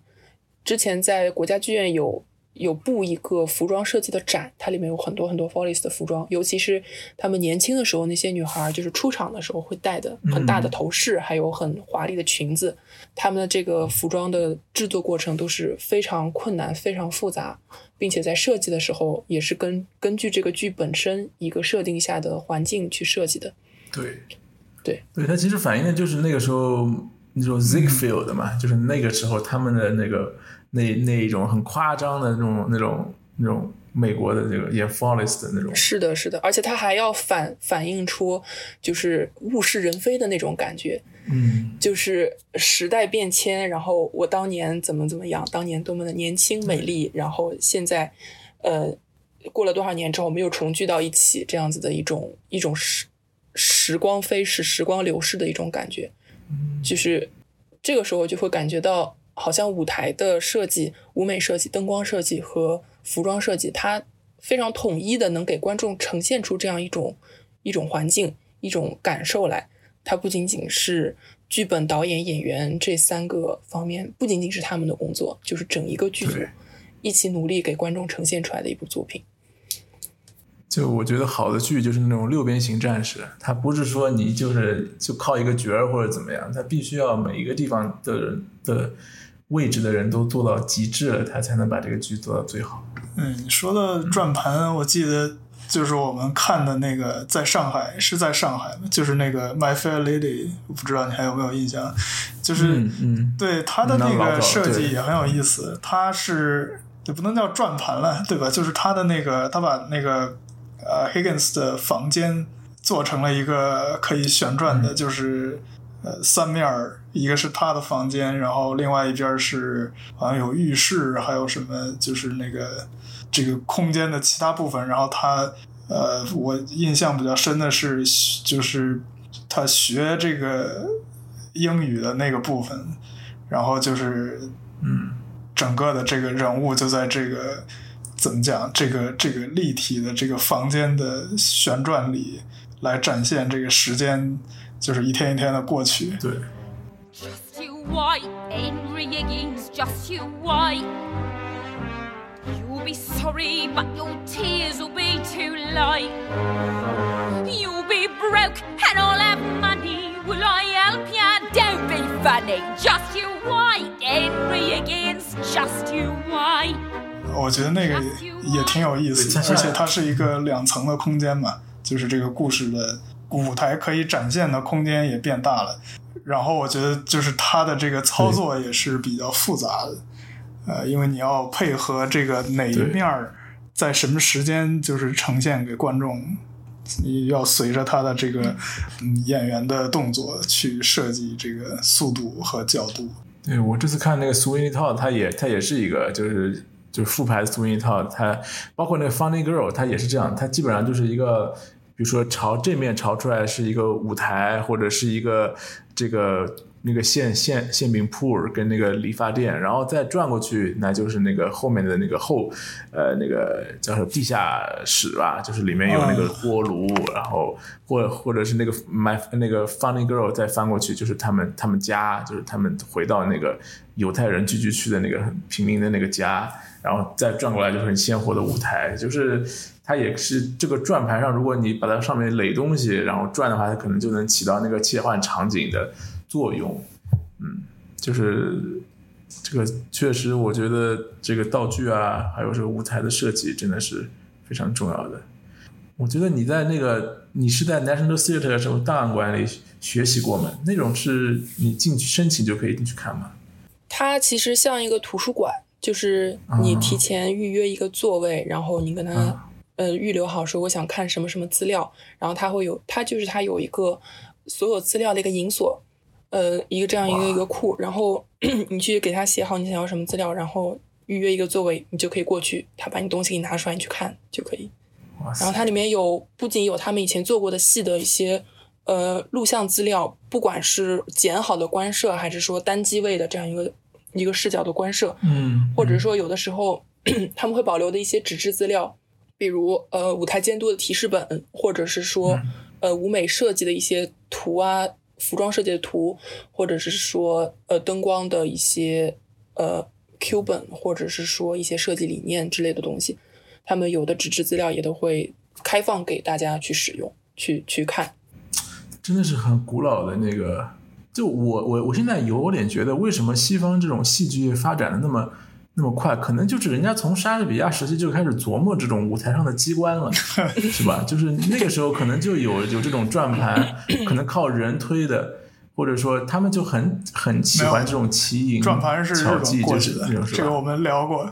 之前在国家剧院有有布一个服装设计的展，它里面有很多很多 Follies 的服装，尤其是他们年轻的时候那些女孩，就是出场的时候会戴的很大的头饰，还有很华丽的裙子，他们的这个服装的制作过程都是非常困难、非常复杂，并且在设计的时候也是根根据这个剧本身一个设定下的环境去设计的。对，对，对，它其实反映的就是那个时候那种 Ziegfeld 嘛，就是那个时候他们的那个那那一种很夸张的那种那种那种美国的这个演 Follies 的那种，是的，是的，而且它还要反反映出就是物是人非的那种感觉，嗯，就是时代变迁，然后我当年怎么怎么样，当年多么的年轻美丽，然后现在，呃，过了多少年之后，我们又重聚到一起，这样子的一种一种时时光飞逝、时光流逝的一种感觉，就是这个时候就会感觉到，好像舞台的设计、舞美设计、灯光设计和服装设计，它非常统一的能给观众呈现出这样一种一种环境、一种感受来。它不仅仅是剧本、导演、演员这三个方面，不仅仅是他们的工作，就是整一个剧组一起努力给观众呈现出来的一部作品。就我觉得好的剧就是那种六边形战士，他不是说你就是就靠一个角儿或者怎么样，他必须要每一个地方的人的位置的人都做到极致了，他才能把这个剧做到最好。嗯，你说的转盘，我记得就是我们看的那个，在上海是在上海吗？就是那个《My Fair Lady》，我不知道你还有没有印象？就是、嗯嗯，对他的那个设计也很有意思，他是也不能叫转盘了，对吧？就是他的那个，他把那个呃 Higgins 的房间做成了一个可以旋转的，就是呃三面儿，一个是他的房间，然后另外一边是好像有浴室，还有什么就是那个这个空间的其他部分，然后他呃我印象比较深的是就是他学这个英语的那个部分，然后就是嗯，整个的这个人物就在这个怎么讲，这个这个立体的这个房间的旋转里来展现这个时间，就是一天一天的过去。对，Just you white, Henry Higgins, just you white. You'll be sorry, but your tears will be too late. You'll be broke and I'll have money. Will I help ya? Don't be funny. Just you white, Henry Higgins, just you white. 我觉得那个也也挺有意思而且它是一个两层的空间嘛，就是这个故事的舞台可以展现的空间也变大了。然后我觉得就是它的这个操作也是比较复杂的，呃，因为你要配合这个哪一面儿在什么时间就是呈现给观众，你要随着他的这个嗯演员的动作去设计这个速度和角度。对我这次看那个 Sweeney Todd，它也它也是一个就是就是复牌的 swing 一套它包括那个 Funny Girl，它也是这样，它基本上就是一个，比如说朝这面朝出来是一个舞台，或者是一个这个那个馅馅馅饼铺儿跟那个理发店，然后再转过去，那就是那个后面的那个后呃那个叫什么地下室吧，就是里面有那个锅炉，然后或或者是那个 my 那个 Funny Girl 再翻过去，就是他们他们家，就是他们回到那个犹太人聚居区的那个很平民的那个家，然后再转过来就是很鲜活的舞台，就是它也是这个转盘上，如果你把它上面垒东西，然后转的话，它可能就能起到那个切换场景的作用。嗯，就是这个确实，我觉得这个道具啊，还有这个舞台的设计，真的是非常重要的。我觉得你在那个你是在 National Theatre 什么档案馆里学习过吗？那种是你进去申请就可以进去看吗？它其实像一个图书馆，就是你提前预约一个座位，然后你跟他、啊呃预留好说我想看什么什么资料，然后它会有它就是它有一个所有资料的一个银锁，呃一个这样一个一个库，然后 你去给他写好你想要什么资料，然后预约一个座位，你就可以过去，他把你东西给你拿出来，你去看就可以。然后它里面有不仅有他们以前做过的戏的一些呃录像资料，不管是剪好的官摄，还是说单机位的这样一个一个视角的官摄，嗯，或者说有的时候 他们会保留的一些纸质资料，比如呃舞台监督的提示本，或者是说、嗯呃舞美设计的一些图啊，服装设计的图，或者是说呃灯光的一些呃 Q 本，或者是说一些设计理念之类的东西，他们有的纸质资料也都会开放给大家去使用，去去看。真的是很古老的那个。就我我我现在有点觉得，为什么西方这种戏剧发展的那么那么快？可能就是人家从莎士比亚时期就开始琢磨这种舞台上的机关了，是吧？就是那个时候可能就有有这种转盘，可能靠人推的，或者说他们就很很喜欢这种奇淫转盘是日巧技，就是？这个我们聊过。哦，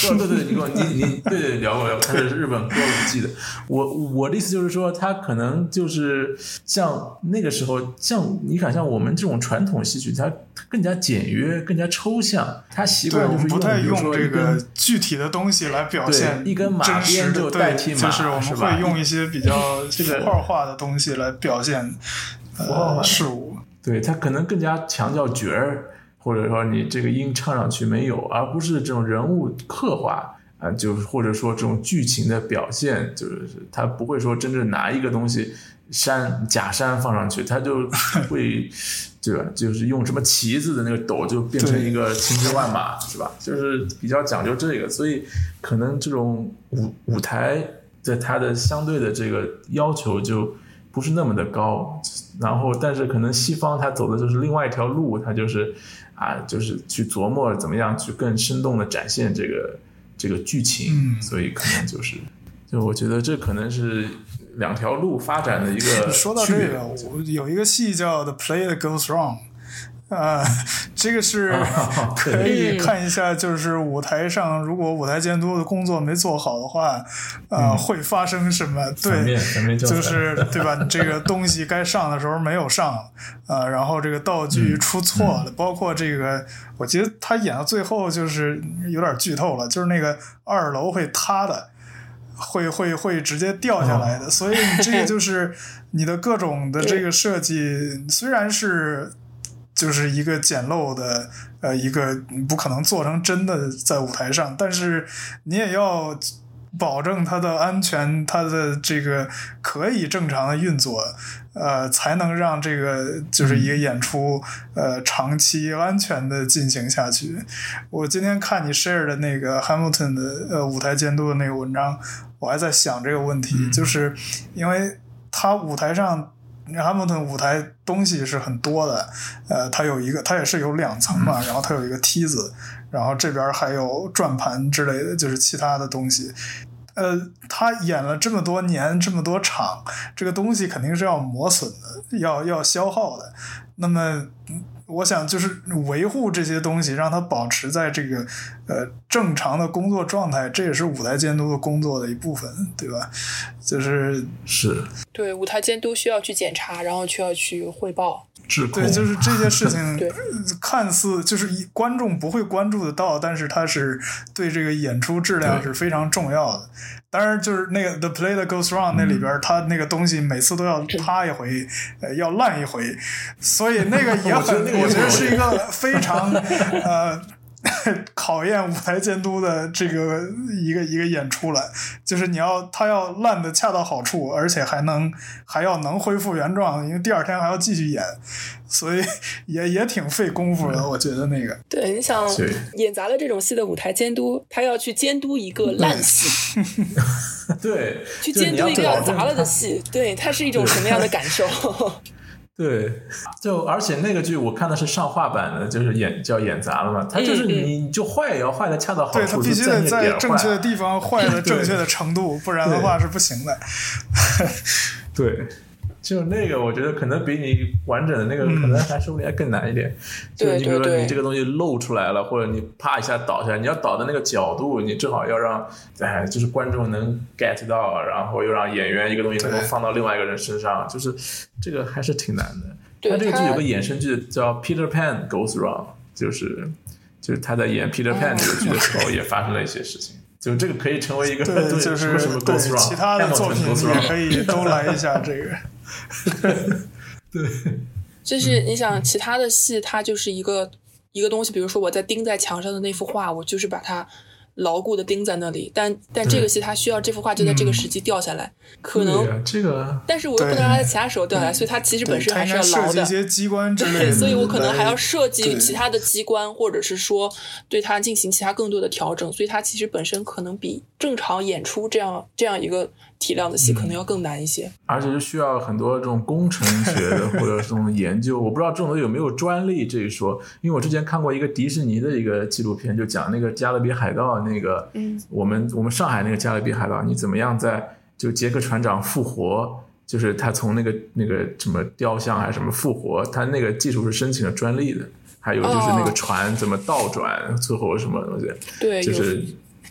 对对对，你跟我你你对对聊过聊过，他是日本歌舞伎的。我我的意思就是说，他可能就是像那个时候，像你看，像我们这种传统戏曲，它它更加简约，更加抽象，它习惯就是们不太用这个具体的东西来表现一根马鞭就代替对马就是我们会用一些比较 这个符号化的东西来表现符号事物。对，他可能更加强调角儿，或者说你这个音唱上去没有，而不是这种人物刻画啊、就是或者说这种剧情的表现，就是他不会说真正拿一个东西山假山放上去，他就 会对吧？就是用什么旗子的那个斗就变成一个千军万马，是吧？就是比较讲究这个，所以可能这种舞舞台在它的相对的这个要求就不是那么的高，然后但是可能西方它走的就是另外一条路，它就是啊，就是去琢磨怎么样去更生动的展现这个这个剧情，嗯。所以可能就是，就我觉得这可能是两条路发展的一个 说到区别这个，我有一个戏叫《The Play That Goes Wrong》，呃，这个是哦可以看一下，就是舞台上如果舞台监督的工作没做好的话，呃，会发生什么？对，就是 对吧？你这个东西该上的时候没有上，呃，然后这个道嗯具出错了，包括这个，我觉得他演到最后就是有点剧透了，就是那个二楼会塌的。会会会直接掉下来的，所以你这个就是你的各种的这个设计，虽然是就是一个简陋的呃一个不可能做成真的在舞台上，但是你也要保证它的安全，它的这个可以正常的运作，呃，才能让这个就是一个演出呃长期安全的进行下去。我今天看你 share 的那个 Hamilton 的呃舞台监督的那个文章，我还在想这个问题，就是因为他舞台上。Hamilton 舞台东西是很多的，呃，它有一个，它也是有两层嘛，然后它有一个梯子，然后这边还有转盘之类的，就是其他的东西。呃，他演了这么多年，这么多场，这个东西肯定是要磨损的，要要消耗的。那么，嗯我想就是维护这些东西，让它保持在这个呃正常的工作状态，这也是舞台监督的工作的一部分，对吧？就是是对，舞台监督需要去检查，然后需要去汇报。对，就是这些事情看似就是一观众不会关注得到，但是它是对这个演出质量是非常重要的。当然，就是那个 The Play That Goes Wrong 那里边，它那个东西每次都要塌一回，呃，要烂一回，所以那个也 很，那个也我觉得是一个非常呃。考验舞台监督的这个一个一个演出了，就是你要他要烂的恰到好处，而且还能还要能恢复原状，因为第二天还要继续演，所以也也挺费功夫的，我觉得那个。对，你想演砸了这种戏的舞台监督，他要去监督一个烂戏，对，去监督一个要砸了的戏，对，他是一种什么样的感受？对，就而且那个剧我看的是上画版的，就是演叫演砸了嘛，他就是你你就坏也要坏的恰到好对他处，必须得在正确的地方坏的正确的程度，不然的话是不行的。对，就那个，我觉得可能比你完整的那个，可能还说不定还更难一点。就对你比如说你这个东西露出来了，或者你啪一下倒下来，你要倒的那个角度，你正好要让哎，就是观众能 get 到，然后又让演员一个东西能够放到另外一个人身上，就是这个还是挺难的。对他他这个剧有个衍生剧叫《Peter Pan Goes Wrong》，就是就是他在演 Peter Pan 这个剧的时候也发生了一些事情。就这个可以成为一个对，就什么是什么对 goes wrong，其他的作品也可以都来一下这个。就是你想其他的戏，它就是一个一个东西，比如说我在钉在墙上的那幅画，我就是把它牢固的钉在那里，但但这个戏它需要这幅画就在这个时机掉下来，可能这个但是我又不能让它在其他时候掉下来，所以它其实本，身还是要牢的。设计一些机关之类对，的，所以我可能还要设计其他的机关，或者是说对它进行其他更多的调整，所以它其实本身可能比正常演出这样这样一个体量的戏可能要更难一些。而且是需要很多这种工程学的 或者这种研究。我不知道这种东西有没有专利这一说，因为我之前看过一个迪士尼的一个纪录片，就讲那个加勒比海盗那个，嗯，我们我们上海那个加勒比海盗，你怎么样在就杰克船长复活。就是他从那个那个什么雕像还是什么复活，他那个技术是申请了专利的。还有就是那个哦船怎么倒转，最后什么东西，对，就是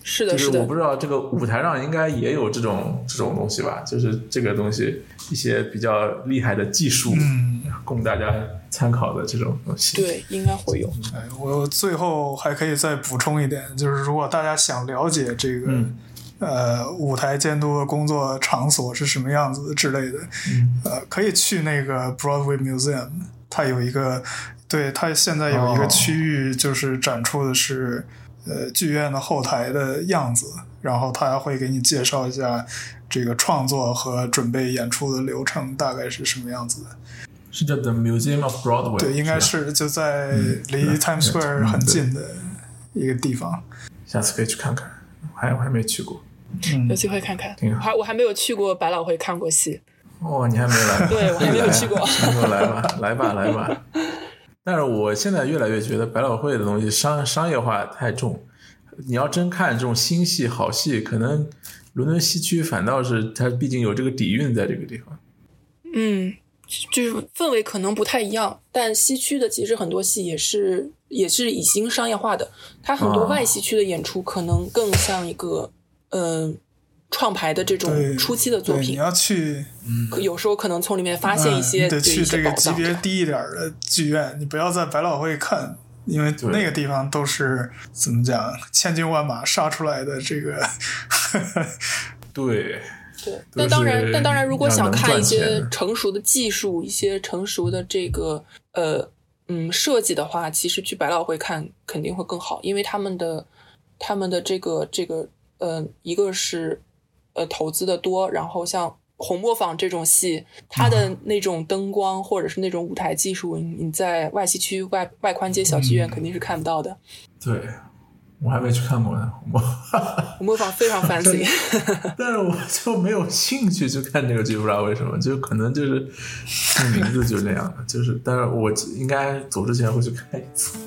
是的，就是的。我不知道这个舞台上应该也有这种这种东西吧，就是这个东西一些比较厉害的技术，嗯，供大家参考的这种东西。，对，应该会有。哎，我最后还可以再补充一点，就是如果大家想了解这个、嗯。呃舞台监督的工作场所是什么样子之类的，嗯。呃，可以去那个 Broadway Museum，它有一个，对，它现在有一个哦。区域，就是展出的是、呃剧院的后台的样子，然后他会给你介绍一下这个创作和准备演出的流程大概是什么样子的。是叫 The Museum of Broadway，对，应该是就在嗯离 Times 对 Square 很近的一个地方。下次可以去看看，我还我还没去过。嗯有机会看看。挺好我还我还没有去过百老汇看过戏，哦，你还没来？对我还没有去过 来吧，来吧，来吧。但是我现在越来越觉得百老汇的东西商商业化太重。你要真看这种新戏、好戏，可能伦敦西区反倒是它毕竟有这个底蕴在这个地方。嗯，就是氛围可能不太一样，但西区的其实很多戏也是也是已经商业化的，它很多哦外西区的演出可能更像一个嗯、呃创牌的这种，初期的作品，你，要去可有时候可能从里面发现一嗯些、对去这个级。别低一点的剧院，你不要在百老汇看，因为那个地方都是怎么讲，千军万马杀出来的这个。对，对，都但当然是，但当然，如果想看一些成熟的技术、一些成熟的这个呃嗯设计的话，其实去百老汇看肯定会更好，因为他们的他们的这个这个呃，一个是呃投资的多，然后像红磨坊这种戏，它的那种灯光或者是那种舞台技术，你你在外西区外外宽街小剧院肯定是看不到的。对，我还没去看过呢，我，红磨坊非常 fancy，但是我就没有兴趣去看这个剧，不知道为什么，就可能就是听名字就那样的，就是，但是我应该走之前会去看一次。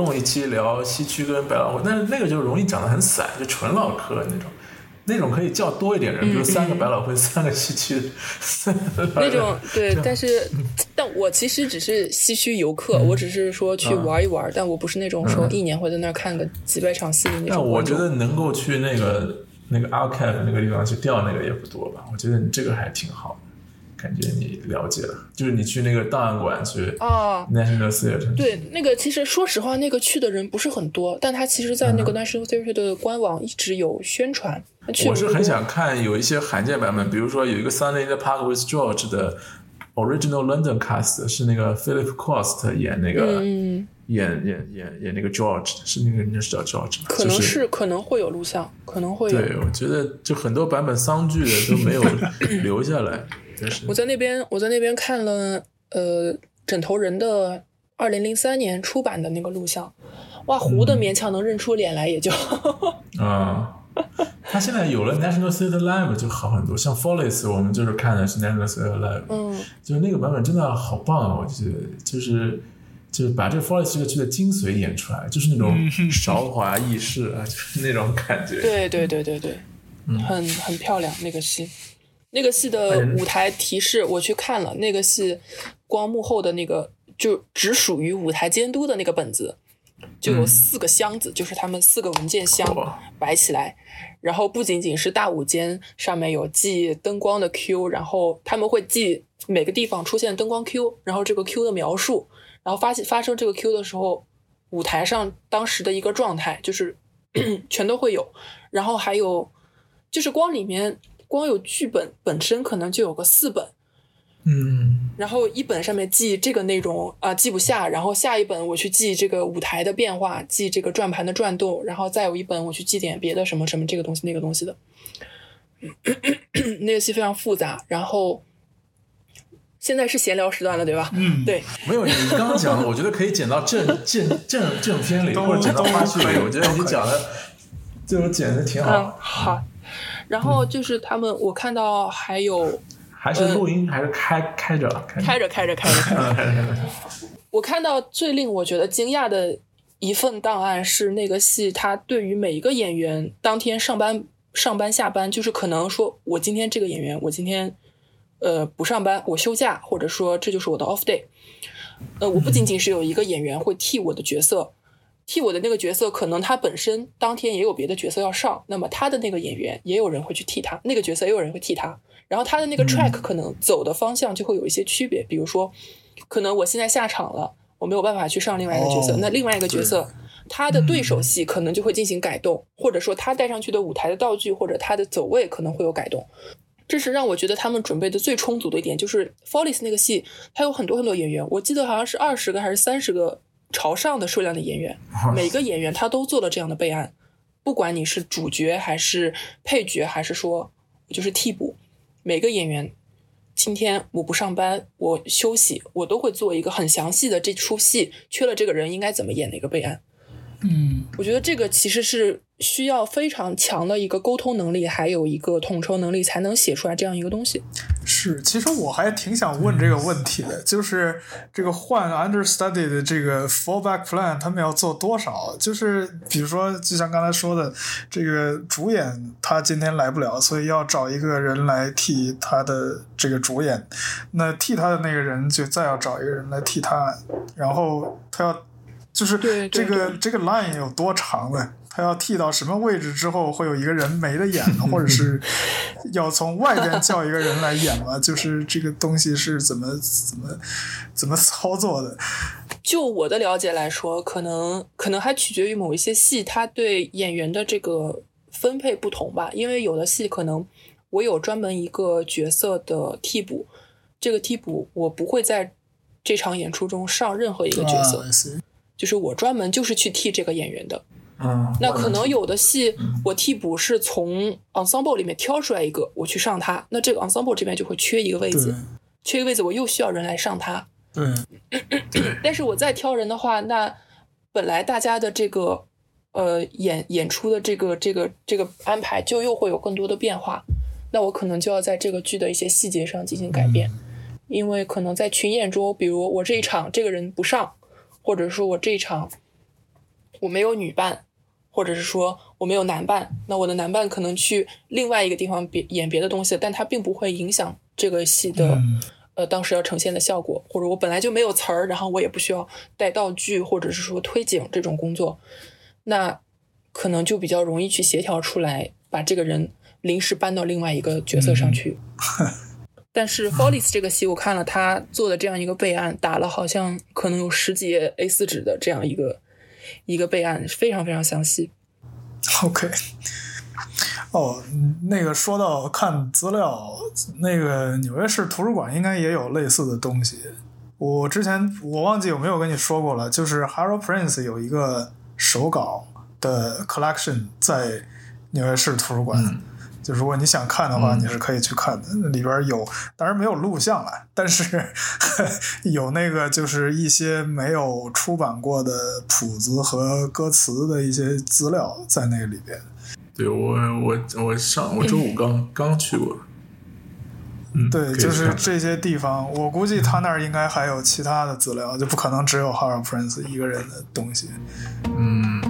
弄一期聊西区跟百老汇，但是那个就容易讲的很散，就纯唠嗑那种。那种可以叫多一点人，比如三个百老汇，三个西区，那种对，但是但我其实只是西区游客，我只是说去玩一玩，但我不是那种说一年会在那儿看个几百场戏的那种但。我觉得能够去那个那个 archive 那个地方去调那个也不多吧，我觉得你这个还挺好的，感觉你了解了，就是你去那个档案馆去啊 National Theatre，对，那个其实说实话，那个去的人不是很多，但他其实在那个 National Theatre 的官网一直有宣传。去我是很想看有一些罕见版本，比如说有一个《Sunday in the Park with George》的 original London cast 是那个 Philip Cost 演那个、嗯，演演演演那个 George，是那个人是叫 George 吗？可能就是可能会有录像，可能会有。对，我觉得就很多版本丧剧的都没有 留下来，就是我在那边，我在那边看了呃枕头人的二零零三年出版的那个录像，哇，糊的勉强能认出脸来，也就。啊、他现在有了 National Theatre Live 就好很多，像 Follies 我们就是看的是 National Theatre Live，嗯，就是那个版本真的好棒啊！我觉得就是就是把这个 Follies 这个剧的精髓演出来，就是那种韶华易逝啊，就是那种感觉。对对对对对，很很漂亮那个戏，那个戏的舞台提示我去看了，那个戏光幕后的那个就只属于舞台监督的那个本子，就有四个箱子，就是他们四个文件箱摆起来，然后不仅仅是大舞间上面有记灯光的 Q，然后他们会记每个地方出现灯光 Q，然后这个 Q 的描述，然后发现发生这个 Q 的时候，舞台上当时的一个状态，就是 全都会有，然后还有就是光里面光有剧本本身可能就有个四本，嗯，然后一本上面记这个内容啊、记不下，然后下一本我去记这个舞台的变化，记这个转盘的转动，然后再有一本我去记点别的什么什么这个东西那个东西的。那个戏非常复杂，然后现在是闲聊时段了，对吧？嗯对，没有，你刚刚讲的，我觉得可以剪到正 正正正片里，都或者剪到花絮里。我觉得你讲的这种剪的挺好嗯好，好。然后就是他们，我看到还有还是录音还是开开着开开着开着开着开着，着开着 开着。我看到最令我觉得惊讶的一份档案是那个戏，他对于每一个演员当天上班、上班、下班，就是可能说我今天这个演员，我今天呃不上班，我休假，或者说这就是我的 off day。呃，我不仅仅是有一个演员会替我的角色，替我的那个角色，可能他本身当天也有别的角色要上，那么他的那个演员也有人会去替他，那个角色也有人会替他，然后他的那个 track 可能走的方向就会有一些区别，比如说，可能我现在下场了，我没有办法去上另外一个角色，哦那另外一个角色。他的对手戏可能就会进行改动，或者说他带上去的舞台的道具或者他的走位可能会有改动。这是让我觉得他们准备的最充足的一点，就是 Follies 那个戏，它有很多很多演员，我记得好像是二十个还是三十个朝上的数量的演员，每个演员他都做了这样的备案，不管你是主角还是配角，还是说就是替补，每个演员今天我不上班，我休息，我都会做一个很详细的这出戏缺了这个人应该怎么演的一个备案。嗯我觉得这个其实是需要非常强的一个沟通能力，还有一个统筹能力，才能写出来这样一个东西。是，其实我还挺想问这个问题的，就是这个换 understudy 的这个 fallback plan，他们要做多少？就是比如说，就像刚才说的，这个主演他今天来不了，所以要找一个人来替他的这个主演，那替他的那个人就再要找一个人来替他，然后他要就是这个这个 line 有多长呢？他要剃到什么位置之后，会有一个人没得演了，或者是 要从外边叫一个人来演吗？就是这个东西是怎么怎么怎么操作的？就我的了解来说，可能可能还取决于某一些戏，他对演员的这个分配不同吧。因为有的戏可能我有专门一个角色的替补，这个替补我不会在这场演出中上任何一个角色，就是我专门就是去替这个演员的。嗯，那可能有的戏我替补是从 ensemble 里面挑出来一个，我去上他，那这个 ensemble 这边就会缺一个位对置，缺一个位置，我又需要人来上他。嗯，但是我再挑人的话，那本来大家的这个呃演演出的这个这个这个安排就又会有更多的变化，那我可能就要在这个剧的一些细节上进行改变，因为可能在群演中，比如我这一场这个人不上，或者说我这一场我没有女伴，或者是说我没有男伴，那我的男伴可能去另外一个地方别演别的东西，但他并不会影响这个戏的、嗯呃当时要呈现的效果，或者我本来就没有词儿，然后我也不需要带道具或者是说推景这种工作，那可能就比较容易去协调出来，把这个人临时搬到另外一个角色上去。但是 Follies 这个戏，我看了他做的这样一个备案，打了好像可能有十几页 A 4纸的这样一个一个备案，非常非常详细。OK，哦，那个说到看资料，那个纽约市图书馆应该也有类似的东西。我之前我忘记有没有跟你说过了，就是 Harold Prince 有一个手稿的 collection 在纽约市图书馆，就如果你想看的话，你是可以去看的。里边有，当然没有录像了，但是 有那个就是一些没有出版过的谱子和歌词的一些资料在那里边。对我我我上我周五刚刚去过，嗯，对，就是这些地方，我估计他那儿应该还有其他的资料，就不可能只有 Howard Prince 一个人的东西。嗯，